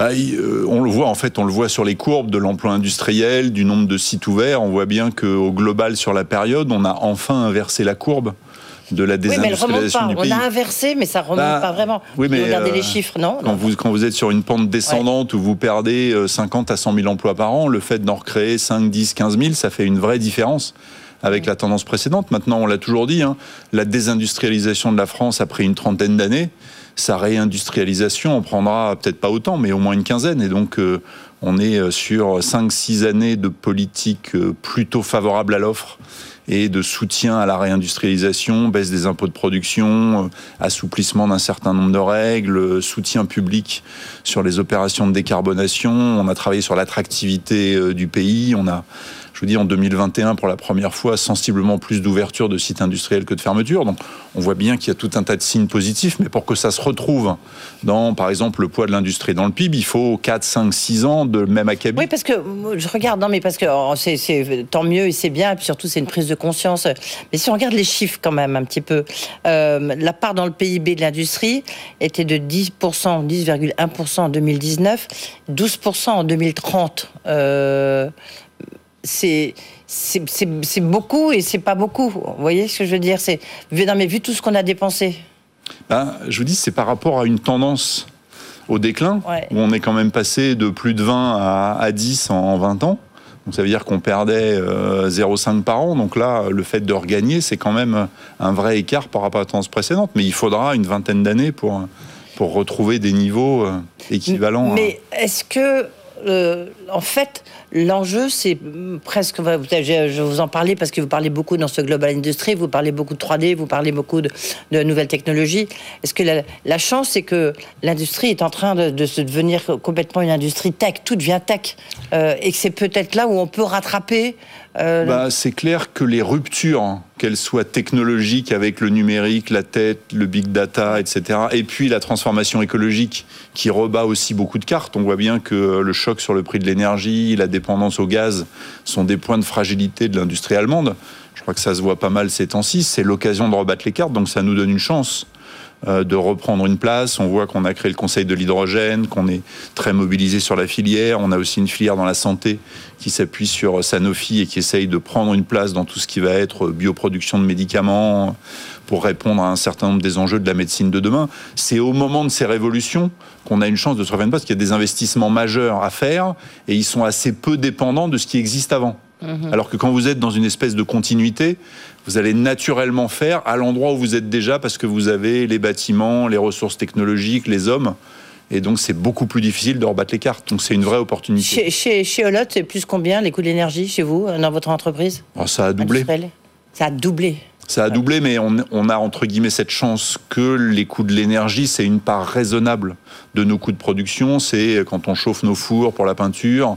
On le voit en fait, on le voit sur les courbes de l'emploi industriel, du nombre de sites ouverts. On voit bien qu'au global sur la période, on a enfin inversé la courbe de la désindustrialisation du pays. On a inversé, mais ça remonte bah, pas vraiment. Oui, mais regardez les euh, chiffres, non quand, Vous, quand vous êtes sur une pente descendante où vous perdez 50 euh, à 100 000 emplois par an, le fait d'en recréer 5, 10, 15 000, ça fait une vraie différence avec la tendance précédente. Maintenant, on l'a toujours dit, hein, la désindustrialisation de la France a pris une trentaine d'années sa réindustrialisation en prendra peut-être pas autant, mais au moins une quinzaine. Et donc, euh, on est euh, sur 5-6 années de politique euh, plutôt favorable à l'offre et de soutien à la réindustrialisation, baisse des impôts de production, assouplissement d'un certain nombre de règles, soutien public sur les opérations de décarbonation. On a travaillé sur l'attractivité du pays. On a je vous dis, en 2021, pour la première fois, sensiblement plus d'ouverture de sites industriels que de fermetures. Donc, on voit bien qu'il y a tout un tas de signes positifs, mais pour que ça se retrouve dans, par exemple, le poids de l'industrie dans le PIB, il faut 4, 5, 6 ans de même acabit. Oui, parce que je regarde, non, mais parce que oh, c'est tant mieux et c'est bien, et puis surtout, c'est une prise de conscience. Mais si on regarde les chiffres quand même un petit peu, euh, la part dans le PIB de l'industrie était de 10%, 10,1% en 2019, 12% en 2030. Euh, c'est c'est beaucoup et c'est pas beaucoup. Vous voyez ce que je veux dire? C'est non mais vu tout ce qu'on a dépensé. Ben, je vous dis, c'est par rapport à une tendance au déclin où on est quand même passé de plus de 20 à, à 10 en, 20 ans. Donc ça veut dire qu'on perdait 0,5 euh, par an. Donc là, le fait de regagner, c'est quand même un vrai écart par rapport à la tendance précédente. Mais il faudra une vingtaine d'années pour, pour retrouver des niveaux euh, équivalents. Mais est-ce que en fait, l'enjeu, c'est presque. Je vous en parlais parce que vous parlez beaucoup dans ce Global Industry, vous parlez beaucoup de 3D, vous parlez beaucoup de, nouvelles technologies. Est-ce que la, chance, c'est que l'industrie est en train de, se devenir complètement une industrie tech, tout devient tech, euh, et que c'est peut-être là où on peut rattraper euh, bah, C'est clair que les ruptures, hein, qu'elles soient technologiques avec le numérique, la tête, le big data, etc., et puis la transformation écologique qui rebat aussi beaucoup de cartes. On voit bien que le choc sur le prix de l'énergie, la dépendance au gaz sont des points de fragilité de l'industrie allemande. Je crois que ça se voit pas mal ces temps-ci. C'est l'occasion de rebattre les cartes, donc ça nous donne une chance. Euh, de reprendre une place. On voit qu'on a créé le Conseil de l'hydrogène, qu'on est très mobilisé sur la filière. On a aussi une filière dans la santé qui s'appuie sur Sanofi et qui essaye de prendre une place dans tout ce qui va être bioproduction de médicaments pour répondre à un certain nombre des enjeux de la médecine de demain. C'est au moment de ces révolutions qu'on a une chance de se revenir parce qu'il y a des investissements majeurs à faire et ils sont assez peu dépendants de ce qui existe avant. Mhm. Alors que quand vous êtes dans une espèce de continuité, vous allez naturellement faire à l'endroit où vous êtes déjà parce que vous avez les bâtiments, les ressources technologiques, les hommes. Et donc, c'est beaucoup plus difficile de rebattre les cartes. Donc, c'est une vraie opportunité. Chez, chez, Olot, c'est plus combien les coûts de l'énergie chez vous, dans votre entreprise oh, Ça a doublé. Ça a doublé. Ça a doublé, mais on, on, a entre guillemets cette chance que les coûts de l'énergie, c'est une part raisonnable de nos coûts de production. C'est quand on chauffe nos fours pour la peinture,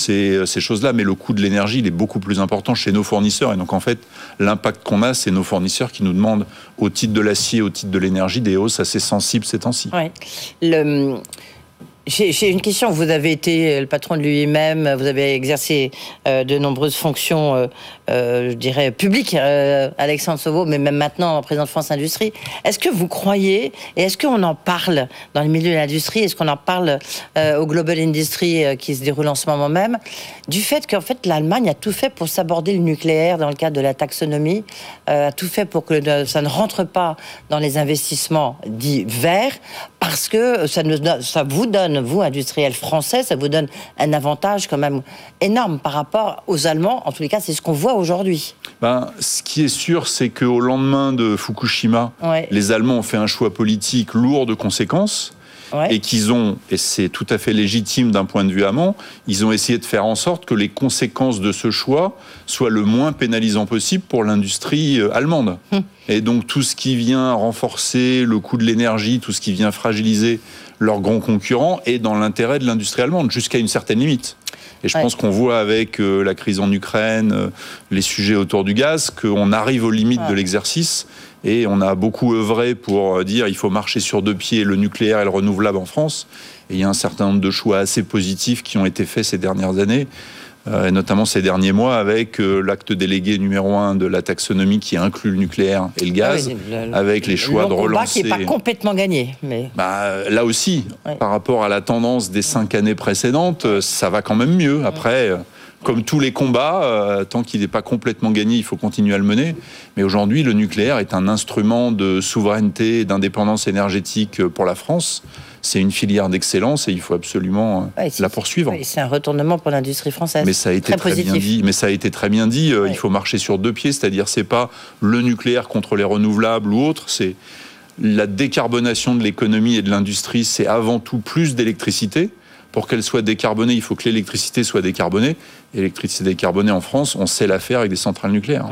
ces, ces choses-là. Mais le coût de l'énergie, il est beaucoup plus important chez nos fournisseurs. Et donc, en fait, l'impact qu'on a, c'est nos fournisseurs qui nous demandent, au titre de l'acier, au titre de l'énergie, des hausses assez sensibles ces temps-ci. Ouais. J'ai une question. Vous avez été le patron de lui-même, vous avez exercé euh, de nombreuses fonctions, euh, euh, je dirais, publiques, Alexandre Sauveau, mais même maintenant, président de France Industrie. Est-ce que vous croyez, et est-ce qu'on en parle dans le milieu de l'industrie, est-ce qu'on en parle au Global Industry qui se déroule en ce moment même, du fait qu'en fait l'Allemagne a tout fait pour s'aborder le nucléaire dans le cadre de la taxonomie, a tout fait pour que ça ne rentre pas dans les investissements dits verts, parce que ça, ça vous donne vous, industriel français, ça vous donne un avantage quand même énorme par rapport aux Allemands. En tous les cas, c'est ce qu'on voit aujourd'hui. Ben, ce qui est sûr, c'est qu'au lendemain de Fukushima, les Allemands ont fait un choix politique lourd de conséquences et qu'ils ont, et c'est tout à fait légitime d'un point de vue amont, ils ont essayé de faire en sorte que les conséquences de ce choix soient le moins pénalisant possible pour l'industrie euh, allemande. Hum. Et donc tout ce qui vient renforcer le coût de l'énergie, tout ce qui vient fragiliser leurs grands concurrents est dans l'intérêt de l'industrie allemande, jusqu'à une certaine limite. Et je pense qu'on voit avec euh, la crise en Ukraine, euh, les sujets autour du gaz, qu'on arrive aux limites de l'exercice et on a beaucoup œuvré pour dire il faut marcher sur deux pieds, le nucléaire et le renouvelable en France. Et il y a un certain nombre de choix assez positifs qui ont été faits ces dernières années. Euh, et notamment ces derniers mois avec euh, l'acte délégué numéro un de la taxonomie qui inclut le nucléaire et le gaz, ah avec les choix de relancer. qui n'est pas complètement gagné. Mais... Bah, là aussi, par rapport à la tendance des cinq années précédentes, ça va quand même mieux. Après, comme tous les combats, euh, tant qu'il n'est pas complètement gagné, il faut continuer à le mener. Mais aujourd'hui, le nucléaire est un instrument de souveraineté et d'indépendance énergétique pour la France. C'est une filière d'excellence et il faut absolument euh, la poursuivre. c'est un retournement pour l'industrie française. Mais ça a été très, bien dit. Mais ça a été très bien dit. Euh, il faut marcher sur deux pieds, c'est-à-dire c'est pas le nucléaire contre les renouvelables ou autre, c'est la décarbonation de l'économie et de l'industrie, c'est avant tout plus d'électricité pour qu'elle soit décarbonée, il faut que l'électricité soit décarbonée. L'électricité décarbonée en France, on sait la faire avec des centrales nucléaires.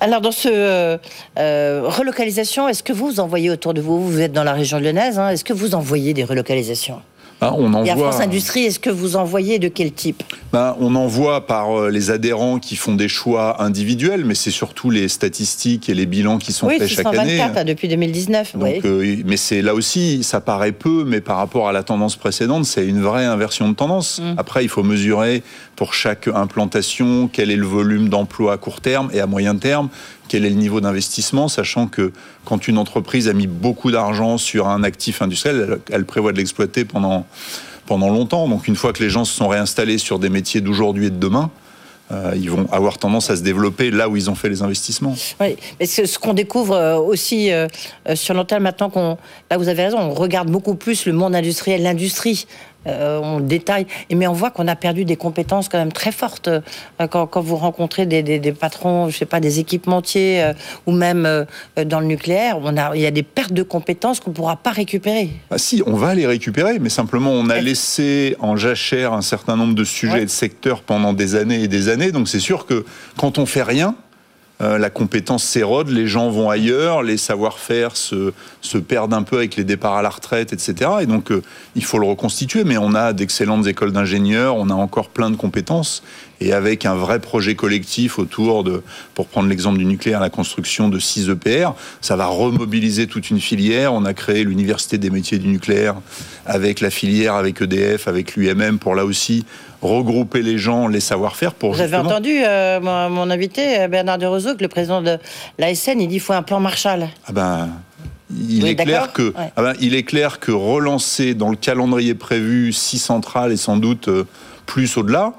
Alors, dans ce euh, euh, relocalisation, est-ce que vous envoyez autour de vous, vous êtes dans la région lyonnaise, hein, est-ce que vous envoyez des relocalisations? Ah, on envoie... Et à France Industrie, est-ce que vous envoyez de quel type? Ben, On envoie par euh, les adhérents qui font des choix individuels, mais c'est surtout les statistiques et les bilans qui sont faits chaque année. Oui, depuis 2019. Euh, mais c'est là aussi, ça paraît peu, mais par rapport à la tendance précédente, c'est une vraie inversion de tendance. Mm. Après, il faut mesurer pour chaque implantation quel est le volume d'emploi à court terme et à moyen terme, quel est le niveau d'investissement, sachant que quand une entreprise a mis beaucoup d'argent sur un actif industriel, elle, prévoit de l'exploiter pendant, pendant longtemps. Donc une fois que les gens se sont réinstallés sur des métiers d'aujourd'hui et de demain, euh, ils vont avoir tendance à se développer là où ils ont fait les investissements. Oui, mais ce, qu'on découvre euh, aussi euh, sur l'hôtel maintenant, qu'on, là vous avez raison, on regarde beaucoup plus le monde industriel, l'industrie euh, on détaille, mais on voit qu'on a perdu des compétences quand même très fortes. Quand, vous rencontrez des, patrons, je sais pas, des équipementiers ou même dans le nucléaire, on a, il y a des pertes de compétences qu'on ne pourra pas récupérer. Ah si, on va les récupérer, mais simplement on a laissé en jachère un certain nombre de sujets et de secteurs pendant des années et des années. Donc c'est sûr que quand on fait rien, euh, la compétence s'érode, les gens vont ailleurs, les savoir-faire se, se, perdent un peu avec les départs à la retraite, etc. Et donc, euh, il faut le reconstituer. Mais on a d'excellentes écoles d'ingénieurs, on a encore plein de compétences. Et avec un vrai projet collectif autour de, pour prendre l'exemple du nucléaire, la construction de 6 EPR, ça va remobiliser toute une filière. On a créé l'Université des métiers du nucléaire avec la filière, avec EDF, avec l'UMM, pour là aussi regrouper les gens, les savoir-faire pour Vous avez entendu euh, mon, invité, euh, Bernard de que le président de l'ASN, il dit qu'il faut un plan Marshall. Ah ben, il, est clair que, ah ben, il est clair que relancer dans le calendrier prévu six centrales et sans doute euh, plus au-delà,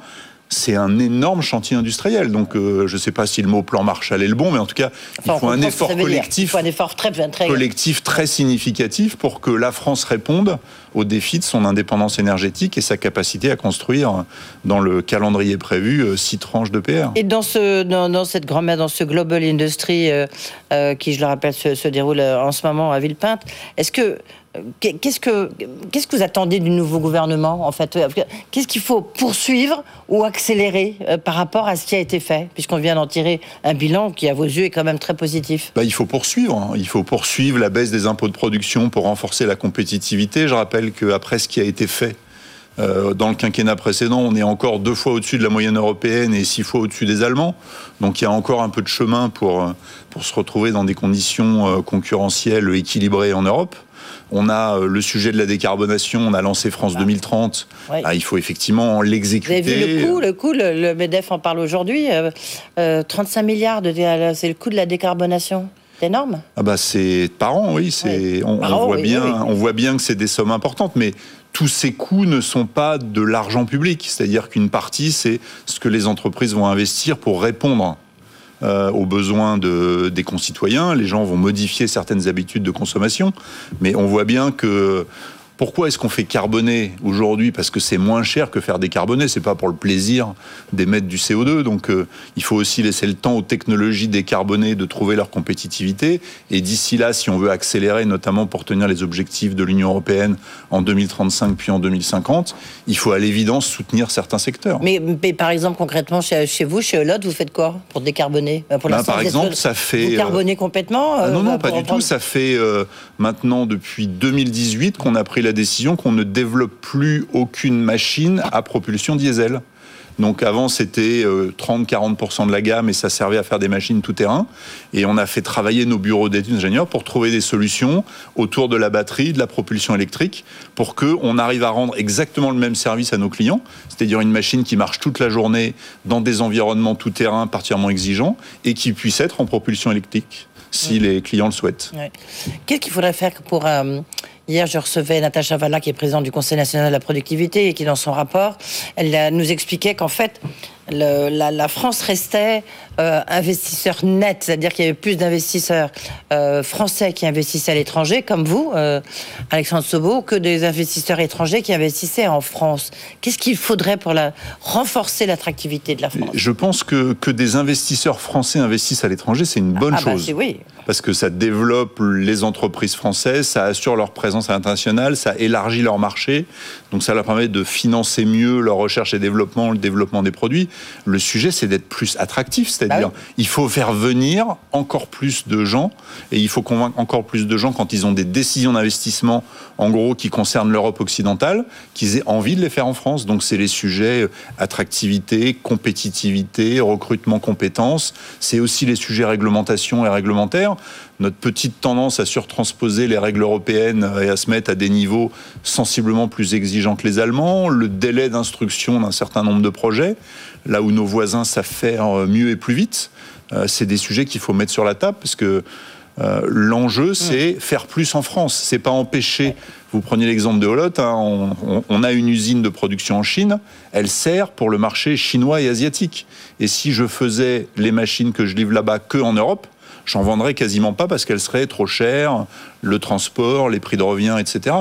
c'est un énorme chantier industriel. Donc, euh, je ne sais pas si le mot plan Marshall est le bon, mais en tout cas, il faut un effort collectif, un effort très, très, collectif très significatif pour que la France réponde aux défis de son indépendance énergétique et sa capacité à construire dans le calendrier prévu euh, six tranches de PR. Et dans, ce, dans, cette grand-mère, dans ce Global Industry euh, qui, je le rappelle, se, se, déroule en ce moment à Villepinte, est-ce que Qu'est-ce que, qu'est-ce que vous attendez du nouveau gouvernement, en fait? Qu'est-ce qu'il faut poursuivre ou accélérer euh, par rapport à ce qui a été fait, puisqu'on vient d'en tirer un bilan qui, à vos yeux, est quand même très positif bah, Il faut poursuivre. Hein. Il faut poursuivre la baisse des impôts de production pour renforcer la compétitivité. Je rappelle qu'après ce qui a été fait euh, dans le quinquennat précédent, on est encore deux fois au-dessus de la moyenne européenne et six fois au-dessus des Allemands. Donc il y a encore un peu de chemin pour, euh, pour se retrouver dans des conditions concurrentielles équilibrées en Europe. On a euh, le sujet de la décarbonation, on a lancé France 2030. Ah. Ah, il faut effectivement l'exécuter. Vous avez vu le coût Le, coût, le, MEDEF en parle aujourd'hui. 35 euh, euh, milliards, c'est le coût de la décarbonation. C'est énorme. Ah bah c'est par an, oui. C'est on, voit bien, on voit bien que c'est des sommes importantes, mais tous ces coûts ne sont pas de l'argent public. C'est-à-dire qu'une partie, c'est ce que les entreprises vont investir pour répondre euh, aux besoins de, des concitoyens. Les gens vont modifier certaines habitudes de consommation, mais on voit bien que pourquoi est-ce qu'on fait carboner aujourd'hui Parce que c'est moins cher que faire décarboner. C'est pas pour le plaisir d'émettre du CO2. Donc, euh, il faut aussi laisser le temps aux technologies décarbonées de trouver leur compétitivité. Et d'ici là, si on veut accélérer, notamment pour tenir les objectifs de l'Union européenne en 2035 puis en 2050, il faut à l'évidence soutenir certains secteurs. Mais, par exemple, concrètement, chez, vous, chez Olot, vous faites quoi pour décarboner? Pour ben, Par exemple, ça fait. Vous euh, complètement ah Non, non, euh, pas du tout. Ça fait maintenant depuis 2018 qu'on a pris la décision qu'on ne développe plus aucune machine à propulsion diesel. Donc avant, c'était 30-40% euh, de la gamme et ça servait à faire des machines tout-terrain. Et on a fait travailler nos bureaux d'études ingénieurs pour trouver des solutions autour de la batterie, de la propulsion électrique, pour qu'on arrive à rendre exactement le même service à nos clients, c'est-à-dire une machine qui marche toute la journée dans des environnements tout-terrain particulièrement exigeants et qui puisse être en propulsion électrique si les clients le souhaitent. Qu'est-ce qu'il faudrait faire pour... Euh, Hier, je recevais Natacha Valla, qui est présidente du Conseil national de la productivité, et qui, dans son rapport, elle nous expliquait qu'en fait, la, France restait euh, investisseur net, c'est-à-dire qu'il y avait plus d'investisseurs euh, français qui investissaient à l'étranger, comme vous, euh, Alexandre Sobo, que des investisseurs étrangers qui investissaient en France. Qu'est-ce qu'il faudrait pour la, renforcer l'attractivité de la France? Je pense que, que des investisseurs français investissent à l'étranger, c'est une bonne ah, bah, chose. oui. Parce que ça développe les entreprises françaises, ça assure leur présence internationale, ça élargit leur marché, donc ça leur permet de financer mieux leur recherche et développement, le développement des produits. Le sujet, c'est d'être plus attractif, c'est-à-dire bah il faut faire venir encore plus de gens et il faut convaincre encore plus de gens quand ils ont des décisions d'investissement, en gros, qui concernent l'Europe occidentale, qu'ils aient envie de les faire en France. Donc c'est les sujets euh, attractivité, compétitivité, recrutement, compétences. C'est aussi les sujets réglementation et réglementaire notre petite tendance à surtransposer les règles européennes et à se mettre à des niveaux sensiblement plus exigeants que les Allemands, le délai d'instruction d'un certain nombre de projets, là où nos voisins savent faire mieux et plus vite, euh, c'est des sujets qu'il faut mettre sur la table parce que euh, l'enjeu, c'est faire plus en France. C'est pas empêcher. Vous prenez l'exemple de Holot. Hein, on, a une usine de production en Chine. Elle sert pour le marché chinois et asiatique. Et si je faisais les machines que je livre là-bas que en Europe, j'en vendrais quasiment pas parce qu'elle serait trop chère, le transport, les prix de revient, etc.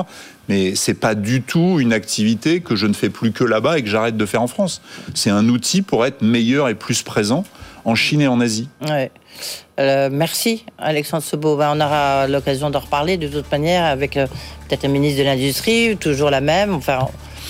Mais c'est pas du tout une activité que je ne fais plus que là-bas et que j'arrête de faire en France. C'est un outil pour être meilleur et plus présent en Chine et en Asie. Euh, merci Alexandre Sobo. Ben, on aura l'occasion d'en reparler de toute manière avec euh, peut-être un ministre de l'Industrie, toujours la même. Enfin,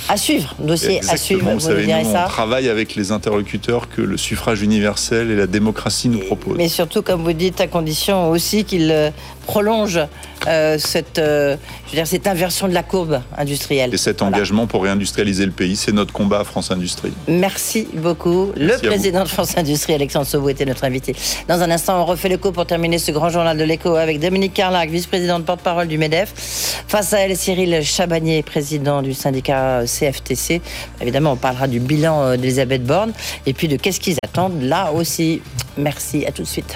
à suivre, dossier à suivre. Vous, savez, nous, on travaille avec les interlocuteurs que le suffrage universel et la démocratie nous proposent. Mais surtout, comme vous dites, à condition aussi qu'il euh, prolonge euh, cette, euh, je veux dire, cette inversion de la courbe industrielle. Et cet engagement pour réindustrialiser le pays, c'est notre combat à France Industrie. Merci beaucoup. le président de France Industrie, Alexandre Sauvou, était notre invité. Dans un instant, on refait l'écho pour terminer ce grand journal de l'écho avec Dominique Carlac, vice-présidente porte-parole du MEDEF. Face à elle, Cyril Chabagnier, président du syndicat CFTC. Évidemment, on parlera du bilan euh, d'Elisabeth Borne et puis de qu'est-ce qu'ils attendent là aussi. Merci, à tout de suite.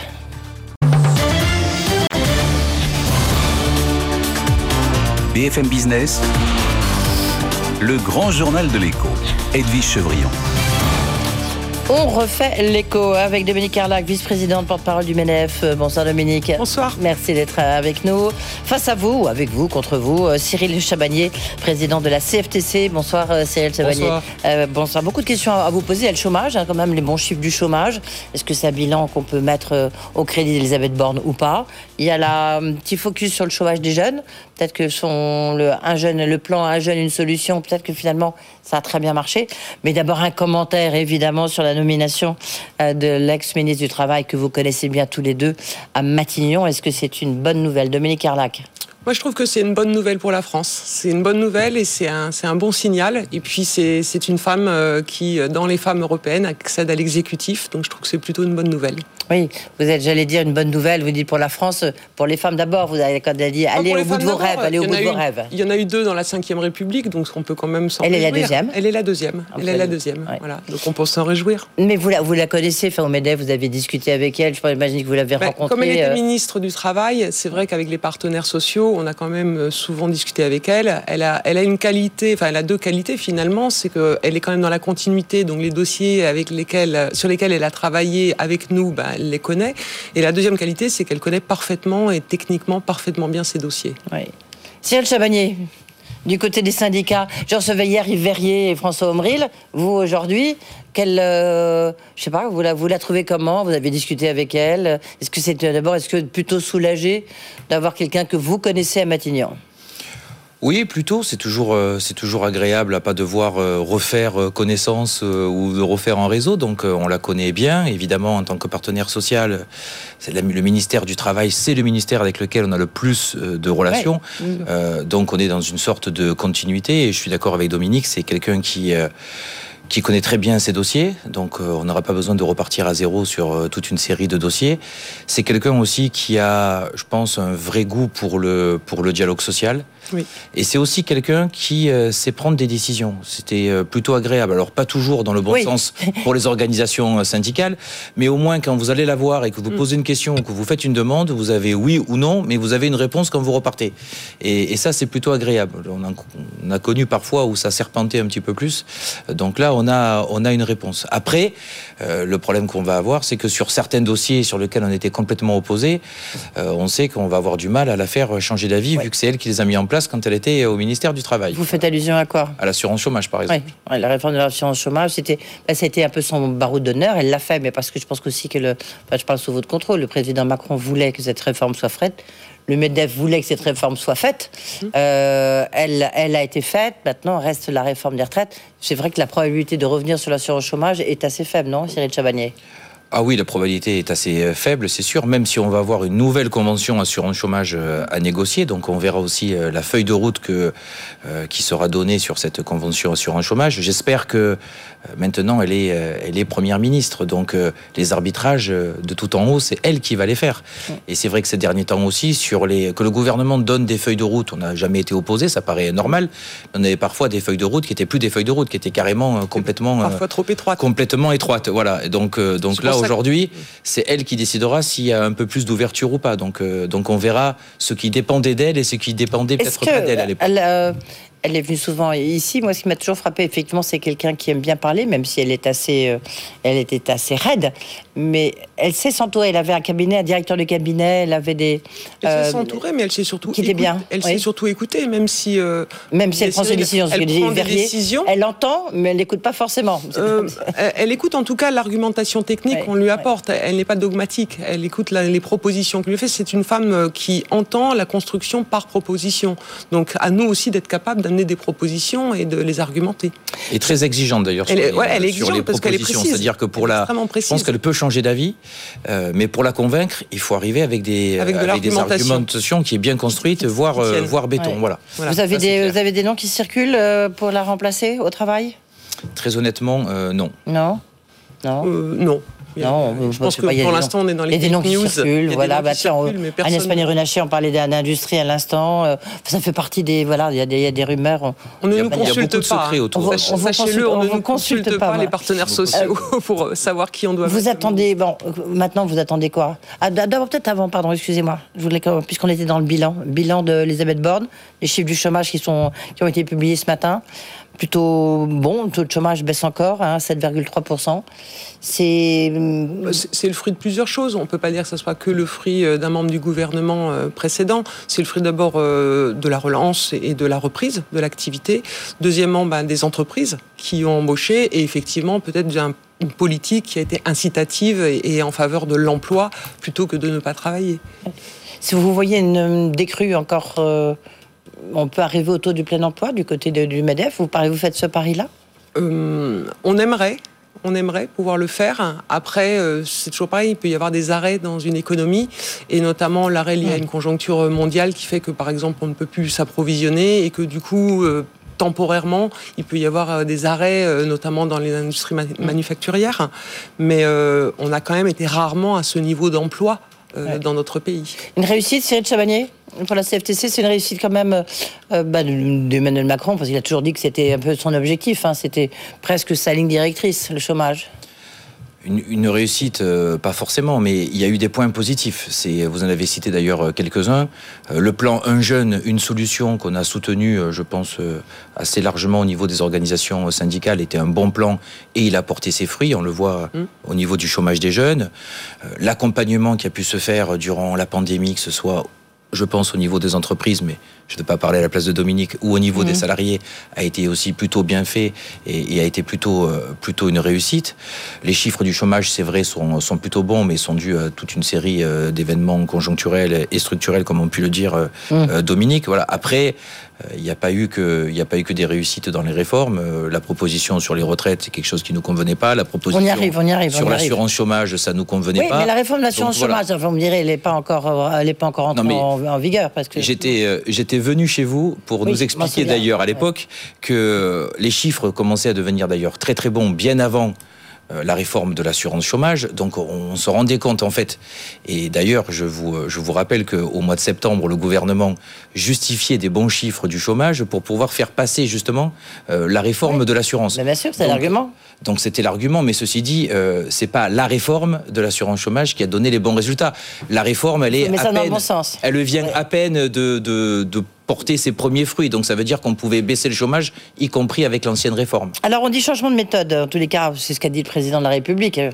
BFM Business, le grand journal de l'écho, Edwige Chevrillon. On refait l'écho avec Dominique Carlac, vice-présidente porte-parole du MENEF. Euh, bonsoir Dominique. Bonsoir. Merci d'être avec nous. Face à vous, ou avec vous, contre vous, euh, Cyril Chabagnier, président de la CFTC. Bonsoir euh, Cyril Chabagnier. Bonsoir. bonsoir. Beaucoup de questions à vous poser. Il y a le chômage, hein, quand même, les bons chiffres du chômage. Est-ce que c'est un bilan qu'on peut mettre au crédit d'Elisabeth Borne ou pas? Il y a la petit focus sur le chômage des jeunes. Peut-être que le, un jeune, plan un jeune, une solution, peut-être que finalement ça a très bien marché. Mais d'abord un commentaire évidemment sur la nomination euh, de l'ex-ministre du Travail que vous connaissez bien tous les deux à Matignon. Est-ce que c'est une bonne nouvelle? Dominique Carlac moi, je trouve que c'est une bonne nouvelle pour la France. C'est une bonne nouvelle et c'est un, un bon signal. Et puis, c'est une femme euh, qui, dans les femmes européennes, accède à l'exécutif. Donc, je trouve que c'est plutôt une bonne nouvelle. Oui, vous êtes, j'allais dire, une bonne nouvelle. Vous dites pour la France, pour les femmes d'abord. Vous avez quand dit, ah, allez au bout de vos rêves, allez au bout de vos rêves. Il y en a eu deux dans la Ve République, donc on peut quand même s'en réjouir. Elle est la deuxième. Elle est la deuxième. Elle est la deuxième. Voilà. Donc on peut s'en réjouir. Mais vous la, vous la connaissez, enfin, au MEDEF, vous avez discuté avec elle. Je peux imaginer que vous l'avez ben, rencontrée. Comme elle était euh, ministre du Travail, c'est vrai qu'avec les partenaires sociaux, on a quand même euh, souvent discuté avec elle. Elle a, elle a une qualité, enfin, elle a deux qualités finalement. C'est qu'elle est quand même dans la continuité. Donc les dossiers avec lesquels, sur lesquels elle a travaillé avec nous, ben, elle les connaît. Et la deuxième qualité, c'est qu'elle connaît parfaitement et techniquement parfaitement bien ses dossiers. Oui. Cyril Chabagnier, du côté des syndicats. Je recevais Yves Verrier et François Omril. Vous, aujourd'hui, quelle, euh, sais pas, vous la, vous la trouvez comment? Vous avez discuté avec elle Est-ce que c'est d'abord, est-ce que plutôt soulagé d'avoir quelqu'un que vous connaissez à Matignon? Oui, plutôt. C'est toujours, euh, c'est toujours agréable à pas devoir euh, refaire euh, connaissance ou de refaire un réseau. Donc, on la connaît bien. Évidemment, en tant que partenaire social, c'est le ministère du Travail, c'est le ministère avec lequel on a le plus de relations. donc, on est dans une sorte de continuité. Et je suis d'accord avec Dominique, c'est quelqu'un qui qui connaît très bien ses dossiers, donc on n'aura pas besoin de repartir à zéro sur toute une série de dossiers. C'est quelqu'un aussi qui a, je pense, un vrai goût pour le, pour le dialogue social. Et c'est aussi quelqu'un qui euh, sait prendre des décisions. C'était euh, plutôt agréable. Alors pas toujours dans le bon sens pour les organisations euh, syndicales, mais au moins quand vous allez la voir et que vous mm. posez une question, que vous faites une demande, vous avez oui ou non, mais vous avez une réponse quand vous repartez. Et, ça c'est plutôt agréable. On a, connu parfois où ça serpentait un petit peu plus. Donc là on a on a une réponse. Après le problème qu'on va avoir, c'est que sur certains dossiers sur lesquels on était complètement opposés, on sait qu'on va avoir du mal à la faire changer d'avis vu que c'est elle qui les a mis en place quand elle était au ministère du Travail. Vous faites allusion à quoi? À l'assurance chômage, par exemple. Oui, la réforme de l'assurance chômage, c'était, bah, c'était un peu son barreau d'honneur. Elle l'a fait, mais parce que je pense aussi que le, je parle sous votre contrôle, le président Macron voulait que cette réforme soit faite. Le MEDEF voulait que cette réforme soit faite. Mmh. Euh, elle, elle a été faite. Maintenant, reste la réforme des retraites. C'est vrai que la probabilité de revenir sur l'assurance chômage est assez faible, non, Cyril Chabagnier ah oui, la probabilité est assez euh, faible, c'est sûr, même si on va avoir une nouvelle convention assurance chômage euh, à négocier. Donc on verra aussi euh, la feuille de route qui sera donnée sur cette convention assurance chômage. J'espère que maintenant elle est, elle est première ministre, donc les arbitrages de tout en haut, c'est elle qui va les faire. Et c'est vrai que ces derniers temps aussi, sur les, que le gouvernement donne des feuilles de route, on n'a jamais été opposé, ça paraît normal. On avait parfois des feuilles de route qui étaient plus des feuilles de route, qui étaient carrément complètement... Parfois trop étroites. Complètement étroites, voilà. Donc, donc là, aujourd'hui, c'est elle qui décidera s'il y a un peu plus d'ouverture ou pas. Donc, euh, donc on verra ce qui dépendait d'elle et ce qui dépendait peut-être pas d'elle à l'époque. Euh, Elle est venue souvent ici. Moi, ce qui m'a toujours frappé, effectivement, c'est quelqu'un qui aime bien parler, même si elle est assez, euh, elle était assez raide. Mais elle sait s'entourer. Elle avait un cabinet, un directeur de cabinet. Elle avait des. Elle sait s'entourer, mais elle sait surtout. Qui était bien. Elle sait surtout écouter, même si. même si elle prend ses décisions. Elle prend des décisions. Elle entend, mais elle n'écoute pas forcément. elle écoute en tout cas l'argumentation technique qu'on lui apporte. Elle n'est pas dogmatique. Elle écoute les propositions qu'on lui fait. C'est une femme qui entend la construction par proposition. Donc à nous aussi d'être capables d'amener des propositions et de les argumenter. Et très exigeante d'ailleurs sur, les, ouais, elle est sur les propositions. C'est-à-dire que pour la, je pense qu'elle peut changer d'avis, euh, mais pour la convaincre, il faut arriver avec des, avec, des argumentations qui est bien construite, voire, euh, voire béton. Voilà. Vous, avez des, vous avez des noms qui circulent euh, pour la remplacer au travail? Très honnêtement, non. Non? Non? non. Non, je pense que pour l'instant, on est dans les des noms qui circulent. Voilà, bah, Agnès Pannier-Runacher, on parlait d'industrie à l'instant. Euh, ça fait partie des. Voilà, il y a des, il y a des rumeurs. On ne nous consulte pas. Sachez-le, on ne consulte pas les partenaires sociaux pour euh, savoir qui on doit. Vous attendez. Bon, maintenant, vous attendez quoi? Ah, D'abord, peut-être avant, pardon, excusez-moi. Puisqu'on était dans le bilan. Bilan d'Elisabeth Borne, les chiffres du chômage qui, sont, qui ont été publiés ce matin plutôt bon. Le taux de chômage baisse encore, hein, 7,3%. Euh, c'est... c'est le fruit de plusieurs choses. On ne peut pas dire que ce soit que le fruit euh, d'un membre du gouvernement euh, précédent. C'est le fruit d'abord de la relance et de la reprise de l'activité. Deuxièmement, ben, des entreprises qui ont embauché et effectivement peut-être une politique qui a été incitative et en faveur de l'emploi plutôt que de ne pas travailler. Si vous voyez une décrue encore on peut arriver au taux du plein emploi du côté du MEDEF vous, vous faites ce pari-là? Euh, On aimerait. On aimerait pouvoir le faire. Après, euh, c'est toujours pareil, il peut y avoir des arrêts dans une économie, et notamment l'arrêt lié à une conjoncture mondiale qui fait que, par exemple, on ne peut plus s'approvisionner et que, du coup, euh, temporairement, il peut y avoir des arrêts, notamment dans les industries manufacturières. Mais on a quand même été rarement à ce niveau d'emploi dans notre pays. Une réussite, Cyril Chabanier pour la CFTC, c'est une réussite quand même euh, bah, d'Emmanuel Macron, parce qu'il a toujours dit que c'était un peu son objectif. Hein. c'était presque sa ligne directrice, le chômage. Une, réussite, euh, pas forcément, mais il y a eu des points positifs. C'est, vous en avez cité d'ailleurs euh, quelques-uns. le plan Un jeune, une solution qu'on a soutenu, je pense, assez largement au niveau des organisations syndicales, était un bon plan et il a porté ses fruits. On le voit mmh. au niveau du chômage des jeunes. l'accompagnement qui a pu se faire durant la pandémie, que ce soit je pense, au niveau des entreprises, mais je ne vais pas parler à la place de Dominique, ou au niveau des mhm. salariés, a été aussi plutôt bien fait et, a été plutôt, euh, plutôt une réussite. Les chiffres du chômage, c'est vrai, sont, sont plutôt bons, mais sont dus à toute une série euh, d'événements conjoncturels et structurels, comme on pu le dire euh, mhm. Dominique. Voilà. Après, il n'y a pas eu que il a pas eu que des réussites dans les réformes. La proposition sur les retraites, c'est quelque chose qui nous convenait pas. La proposition on y arrive, on y arrive, sur l'assurance chômage, ça nous convenait oui, pas. mais la réforme de l'assurance chômage, vous me direz, elle n'est pas encore, elle est pas encore entrée en, vigueur parce que j'étais j'étais venu chez vous pour nous expliquer d'ailleurs à l'époque que les chiffres commençaient à devenir d'ailleurs très très bons bien avant euh, la réforme de l'assurance chômage. Donc on se rendait compte en fait. Et d'ailleurs, je vous, euh, je vous rappelle qu'au mois de septembre, le gouvernement justifiait des bons chiffres du chômage pour pouvoir faire passer justement euh, la réforme de l'assurance. Bien sûr, c'est l'argument. Donc c'était l'argument, mais ceci dit, euh, c'est pas la réforme de l'assurance chômage qui a donné les bons résultats. La réforme, elle est à peine, bon sens. elle vient à peine de, de, de porter ses premiers fruits. Donc ça veut dire qu'on pouvait baisser le chômage, y compris avec l'ancienne réforme. Alors on dit changement de méthode. En tous les cas, c'est ce qu'a dit le président de la République. Euh,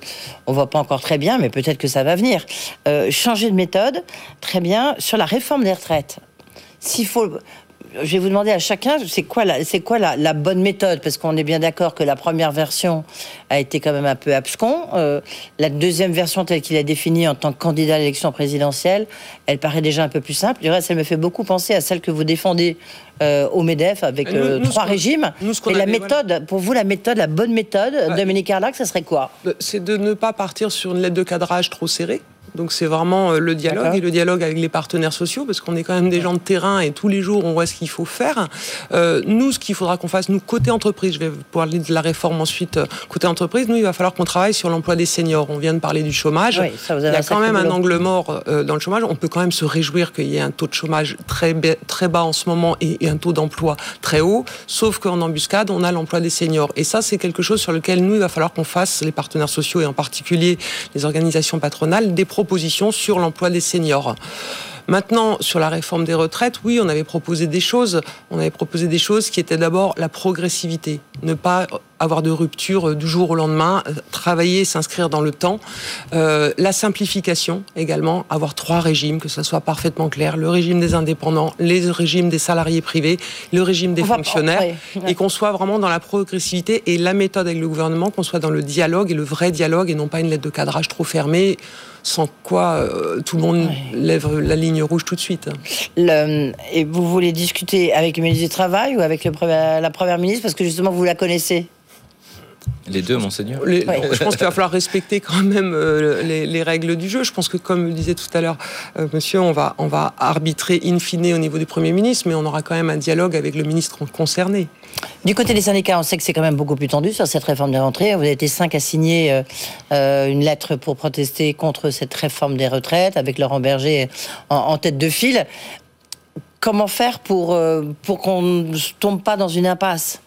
on voit pas encore très bien, mais peut-être que ça va venir. Euh, changer de méthode, très bien. Sur la réforme des retraites, s'il faut je vais vous demander à chacun, c'est quoi la, c'est quoi la, bonne méthode? Parce qu'on est bien d'accord que la première version a été quand même un peu abscon. Euh, la deuxième version, telle qu'il a définie en tant que candidat à l'élection présidentielle, elle paraît déjà un peu plus simple. Du reste, elle me fait beaucoup penser à celle que vous défendez euh, au MEDEF avec euh, trois régimes. Et la méthode, pour vous, la méthode, la bonne méthode, Dominique Arlac, ça serait quoi? C'est de ne pas partir sur une lettre de cadrage trop serrée. Donc c'est vraiment euh, le dialogue et le dialogue avec les partenaires sociaux parce qu'on est quand même des gens de terrain et tous les jours on voit ce qu'il faut faire. Euh, nous, ce qu'il faudra qu'on fasse, nous côté entreprise, je vais parler de la réforme ensuite euh, côté entreprise. Nous, il va falloir qu'on travaille sur l'emploi des seniors. On vient de parler du chômage. il y a quand même un angle mort dans le chômage. On peut quand même se réjouir qu'il y ait un taux de chômage très très bas en ce moment et, un taux d'emploi très haut. Sauf qu'en embuscade, on a l'emploi des seniors. Et ça, c'est quelque chose sur lequel nous, il va falloir qu'on fasse les partenaires sociaux et en particulier les organisations patronales des propositions propositions sur l'emploi des seniors. Maintenant, sur la réforme des retraites, oui, on avait proposé des choses. On avait proposé des choses qui étaient d'abord la progressivité, ne pas avoir de rupture du jour au lendemain, travailler, s'inscrire dans le temps. Euh, la simplification également, avoir trois régimes, que ce soit parfaitement clair, le régime des indépendants, les régimes des salariés privés, le régime des fonctionnaires, et qu'on soit vraiment dans la progressivité et la méthode avec le gouvernement, qu'on soit dans le dialogue et le vrai dialogue et non pas une lettre de cadrage trop fermée sans quoi euh, tout le monde lève la ligne rouge tout de suite. et vous voulez discuter avec le ministre du Travail ou avec le, la Première ministre? Parce que justement vous la connaissez les deux, monseigneur. Je pense qu'il va falloir respecter quand même euh, les, règles du jeu. Je pense que, comme le disait tout à l'heure euh, monsieur, on va, on va arbitrer in fine au niveau du Premier ministre, mais on aura quand même un dialogue avec le ministre concerné. Du côté des syndicats, on sait que c'est quand même beaucoup plus tendu sur cette réforme des rentrées. Vous avez été cinq à signer euh, une lettre pour protester contre cette réforme des retraites, avec Laurent Berger en, tête de file. Comment faire pour, pour qu'on ne tombe pas dans une impasse?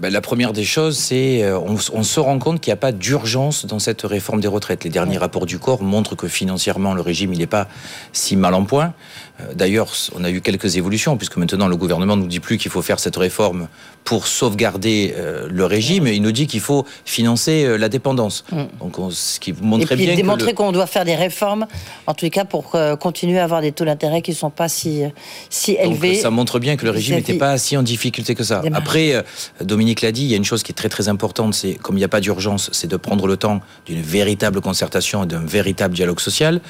Ben, la première des choses, c'est euh, on, on, se rend compte qu'il n'y a pas d'urgence dans cette réforme des retraites. Les derniers rapports du corps montrent que financièrement, le régime il n'est pas si mal en point. Euh, d'ailleurs, on a eu quelques évolutions, puisque maintenant le gouvernement ne nous dit plus qu'il faut faire cette réforme pour sauvegarder euh, le régime, il nous dit qu'il faut financer euh, la dépendance. Mm. Donc, ce qui montrait bien. démontrer qu'on doit faire des réformes, en tous les cas, pour continuer à avoir des taux d'intérêt qui ne sont pas si, si élevés. ça montre bien que le régime n'était pas si en difficulté que ça. Après, Dominique l'a dit, il y a une chose qui est très très importante, c'est comme il n'y a pas d'urgence, c'est de prendre le temps d'une véritable concertation et d'un véritable dialogue social.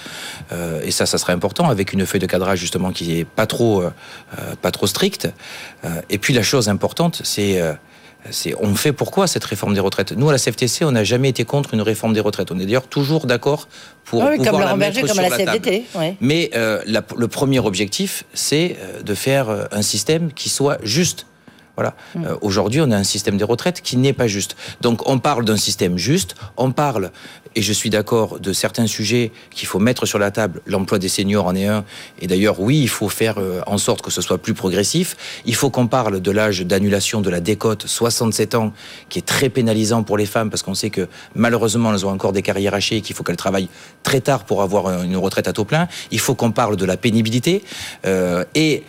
et ça, ça serait important avec une feuille de cadrage justement qui est pas trop, euh, euh, pas trop stricte. Euh, et puis la chose importante, c'est c'est on fait pourquoi cette réforme des retraites? Nous, à la CFTC, on n'a jamais été contre une réforme des retraites. On est d'ailleurs toujours d'accord pour ah pouvoir la mettre sur la, table. Mais le premier objectif, c'est de faire un système qui soit juste. Voilà. Mm. Euh, aujourd'hui, on a un système des retraites qui n'est pas juste. Donc, on parle d'un système juste, on parle, et je suis d'accord, de certains sujets qu'il faut mettre sur la table. L'emploi des seniors en est un. Et d'ailleurs, oui, il faut faire euh, en sorte que ce soit plus progressif. Il faut qu'on parle de l'âge d'annulation de la décote, 67 ans, qui est très pénalisant pour les femmes, parce qu'on sait que malheureusement, elles ont encore des carrières hachées et qu'il faut qu'elles travaillent très tard pour avoir une retraite à taux plein. Il faut qu'on parle de la pénibilité. Euh, et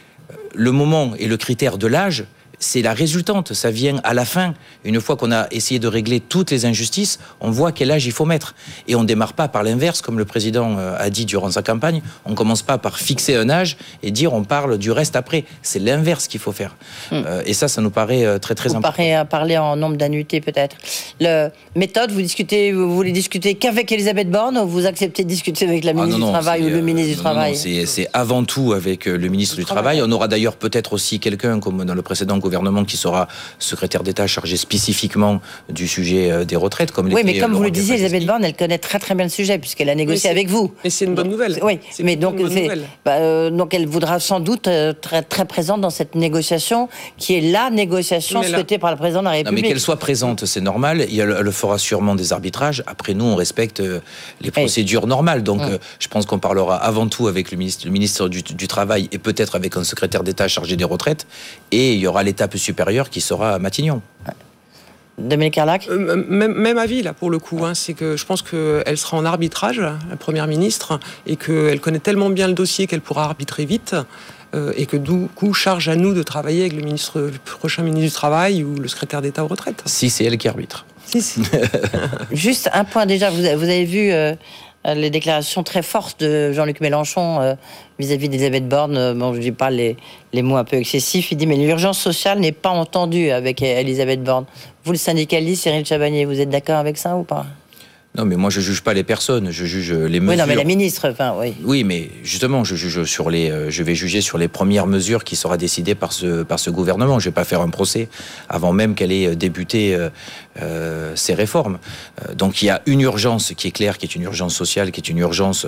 le moment et le critère de l'âge, c'est la résultante. Ça vient à la fin. Une fois qu'on a essayé de régler toutes les injustices, on voit quel âge il faut mettre. Et on ne démarre pas par l'inverse, comme le président euh, a dit durant sa campagne. On ne commence pas par fixer un âge et dire on parle du reste après. C'est l'inverse qu'il faut faire. Hmm. Euh, et ça, ça nous paraît euh, très très important. Vous parler en nombre d'annuités peut-être. Le méthode, vous discutez, vous voulez discuter qu'avec Elisabeth Borne ou vous acceptez de discuter avec la ah, ministre du Travail ou le ministre du Travail C'est avant tout avec le ministre du, Travail. On aura d'ailleurs peut-être aussi quelqu'un comme dans le précédent gouvernement qui sera secrétaire d'État chargé spécifiquement du sujet euh, des retraites. Comme oui, mais comme vous le disiez, Elisabeth Borne, elle connaît très très bien le sujet puisqu'elle a négocié avec vous. Mais c'est une bonne nouvelle. Oui, mais donc, bah, euh, donc elle voudra sans doute être euh, très, très présente dans cette négociation qui est la négociation souhaitée par le président de la République. Non, mais qu'elle soit présente, c'est normal. Elle fera sûrement des arbitrages. Après, nous, on respecte les procédures normales. Donc, mm. je pense qu'on parlera avant tout avec le ministre, le ministre du, du Travail et peut-être avec un secrétaire d'État chargé des retraites. Et il y aura l'étape supérieure qui sera à Matignon. Dominique Carlac euh, même, avis, là, pour le coup. Hein, c'est que je pense qu'elle sera en arbitrage, la Première ministre, et qu'elle connaît tellement bien le dossier qu'elle pourra arbitrer vite. Euh, et que du coup, charge à nous de travailler avec le, ministre, le prochain ministre du Travail ou le secrétaire d'État aux retraites. Si c'est elle qui arbitre. Si, si. Juste un point déjà, vous, avez vu euh, les déclarations très fortes de Jean-Luc Mélenchon vis-à-vis d'Elisabeth Borne, euh, bon, je dis pas les, mots un peu excessifs, il dit mais l'urgence sociale n'est pas entendue avec Elisabeth Borne. Vous, le syndicaliste Cyril Chabagnier, vous êtes d'accord avec ça ou pas? Non, mais moi je juge pas les personnes, je juge les mesures. Oui, non, mais la ministre, enfin, oui. Oui, mais justement, je juge sur les, euh, je vais juger sur les premières mesures qui sera décidées par ce par ce gouvernement. Je vais pas faire un procès avant même qu'elle ait débuté euh, euh ces réformes. Euh, donc il y a une urgence qui est claire, qui est une urgence sociale, qui est une urgence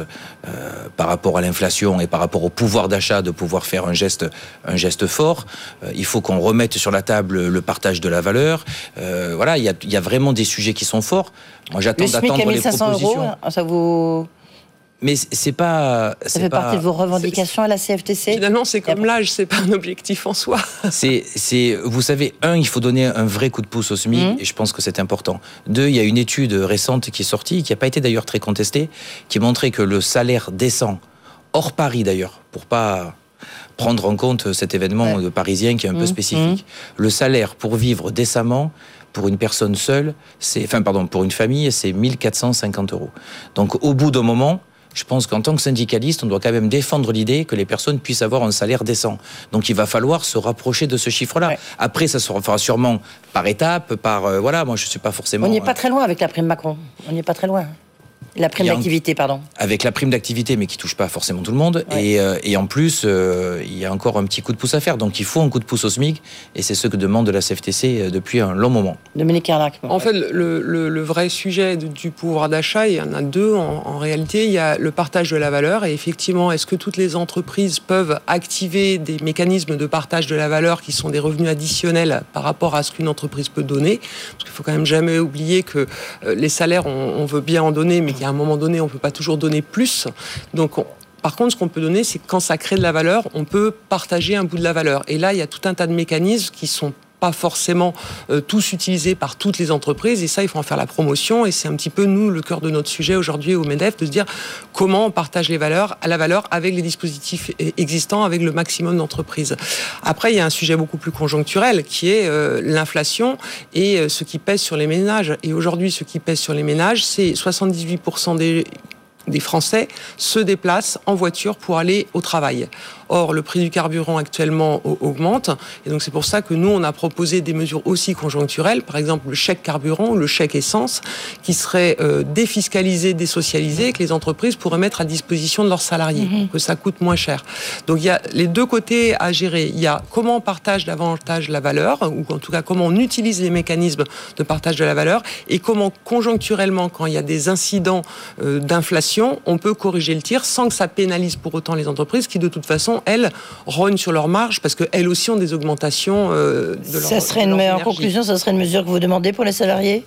par rapport à l'inflation et par rapport au pouvoir d'achat de pouvoir faire un geste un geste fort. il faut qu'on remette sur la table le partage de la valeur. voilà, il y a, il y a vraiment des sujets qui sont forts. Moi, j'attends d'attendre les propositions. Euros, ça vous mais c'est pas. Ça fait pas, partie de vos revendications à la CFTC Finalement, c'est comme l'âge, c'est pas un objectif en soi. C'est, c'est, vous savez, un, il faut donner un vrai coup de pouce au SMIC, Mmh. et je pense que c'est important. Deux, il y a une étude récente qui est sortie, qui n'a pas été d'ailleurs très contestée, qui montrait que le salaire décent, hors Paris d'ailleurs, pour pas prendre en compte cet événement Ouais. parisien qui est un peu Mmh. spécifique, le salaire pour vivre décemment, pour une personne seule, c'est, enfin, pardon, pour une famille, c'est 1450 euros. Donc, au bout d'un moment, je pense qu'en tant que syndicaliste, on doit quand même défendre l'idée que les personnes puissent avoir un salaire décent. Donc il va falloir se rapprocher de ce chiffre-là. Ouais. Après, ça se fera sûrement par étapes, par euh, voilà. Moi, je suis pas forcément On n'y est pas euh, très loin avec la prime Macron. On n'y est pas très loin. La prime un- d'activité, pardon. avec la prime d'activité, mais qui touche pas forcément tout le monde. Ouais. Et, euh, et en plus, euh, il y a encore un petit coup de pouce à faire. Donc il faut un coup de pouce au SMIC, et c'est ce que demande la CFTC euh, depuis un long moment. Dominique Carlac. En fait, le, le- le vrai sujet de- du pouvoir d'achat, il y en a deux en, en réalité. Il y a le partage de la valeur. Et effectivement, est-ce que toutes les entreprises peuvent activer des mécanismes de partage de la valeur qui sont des revenus additionnels par rapport à ce qu'une entreprise peut donner? Parce qu'il faut quand même jamais oublier que euh, les salaires, on, on veut bien en donner, mais qu'à un moment donné, on peut pas toujours donner plus. Donc, on- par contre, ce qu'on peut donner, c'est quand ça crée de la valeur, on peut partager un bout de la valeur. Et là, il y a tout un tas de mécanismes qui sont pas forcément euh, tous utilisés par toutes les entreprises et ça il faut en faire la promotion et c'est un petit peu nous le cœur de notre sujet aujourd'hui au Medef de se dire comment on partage les valeurs à la valeur avec les dispositifs e- existants avec le maximum d'entreprises. Après il y a un sujet beaucoup plus conjoncturel qui est euh, l'inflation et euh, ce qui pèse sur les ménages et aujourd'hui ce qui pèse sur les ménages c'est 78% des des Français se déplacent en voiture pour aller au travail. Or, le prix du carburant actuellement au- augmente, et donc c'est pour ça que nous, on a proposé des mesures aussi conjoncturelles, par exemple le chèque carburant ou le chèque essence, qui serait euh, défiscalisé, désocialisé, que les entreprises pourraient mettre à disposition de leurs salariés, pour que ça coûte moins cher. Donc il y a les deux côtés à gérer. Il y a comment on partage davantage la valeur, ou en tout cas comment on utilise les mécanismes de partage de la valeur, et comment conjoncturellement, quand il y a des incidents euh, d'inflation, on peut corriger le tir sans que ça pénalise pour autant les entreprises qui, de toute façon, elles, rognent sur leurs marges parce qu'elles aussi ont des augmentations euh, de leur Ça serait de une, en conclusion, ça serait une mesure que vous demandez pour les salariés?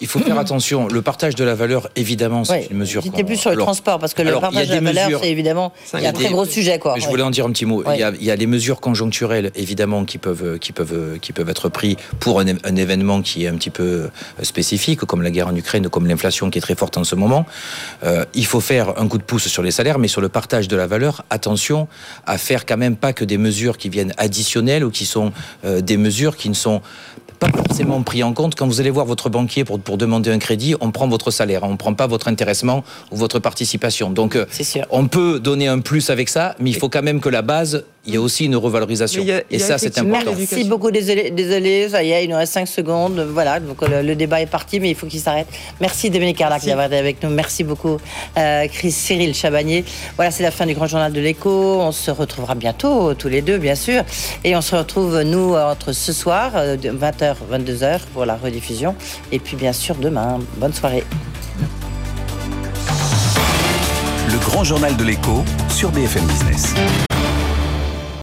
Il faut faire attention. Le partage de la valeur, évidemment, c'est une mesure. J'étais plus sur le Alors, transport, parce que le alors, partage de la valeur, c'est évidemment il y a un très des- gros sujet. Quoi. Je Ouais. voulais en dire un petit mot. Ouais. Il, y a, il y a les mesures conjoncturelles, évidemment, qui peuvent, qui peuvent, qui peuvent être prises pour un, événement qui est un petit peu euh, spécifique, comme la guerre en Ukraine, comme l'inflation qui est très forte en ce moment. Euh, il faut faire un coup de pouce sur les salaires, mais sur le partage de la valeur, attention à faire quand même pas que des mesures qui viennent additionnelles ou qui sont euh, des mesures qui ne sont pas forcément pris en compte. Quand vous allez voir votre banquier pour, pour demander un crédit, on prend votre salaire, on ne prend pas votre intéressement ou votre participation. Donc, euh, on peut donner un plus avec ça, mais il faut quand même que la base, il y ait aussi une revalorisation. A- Et a ça, c'est important. Merci beaucoup, désolé, désolé, ça y est, il nous reste 5 secondes. Voilà, donc le, le débat est parti, mais il faut qu'il s'arrête. Merci Dominique Carlac d'avoir été avec nous. Merci beaucoup, euh, Chris Cyril Chabagnier. Voilà, c'est la fin du Grand Journal de l'Écho. On se retrouvera bientôt, tous les deux, bien sûr. Et on se retrouve, nous, entre ce soir, euh, de 20h, 22h, pour la rediffusion. Et puis, bien sûr, demain. Bonne soirée. Le grand journal de l'écho sur BFM Business.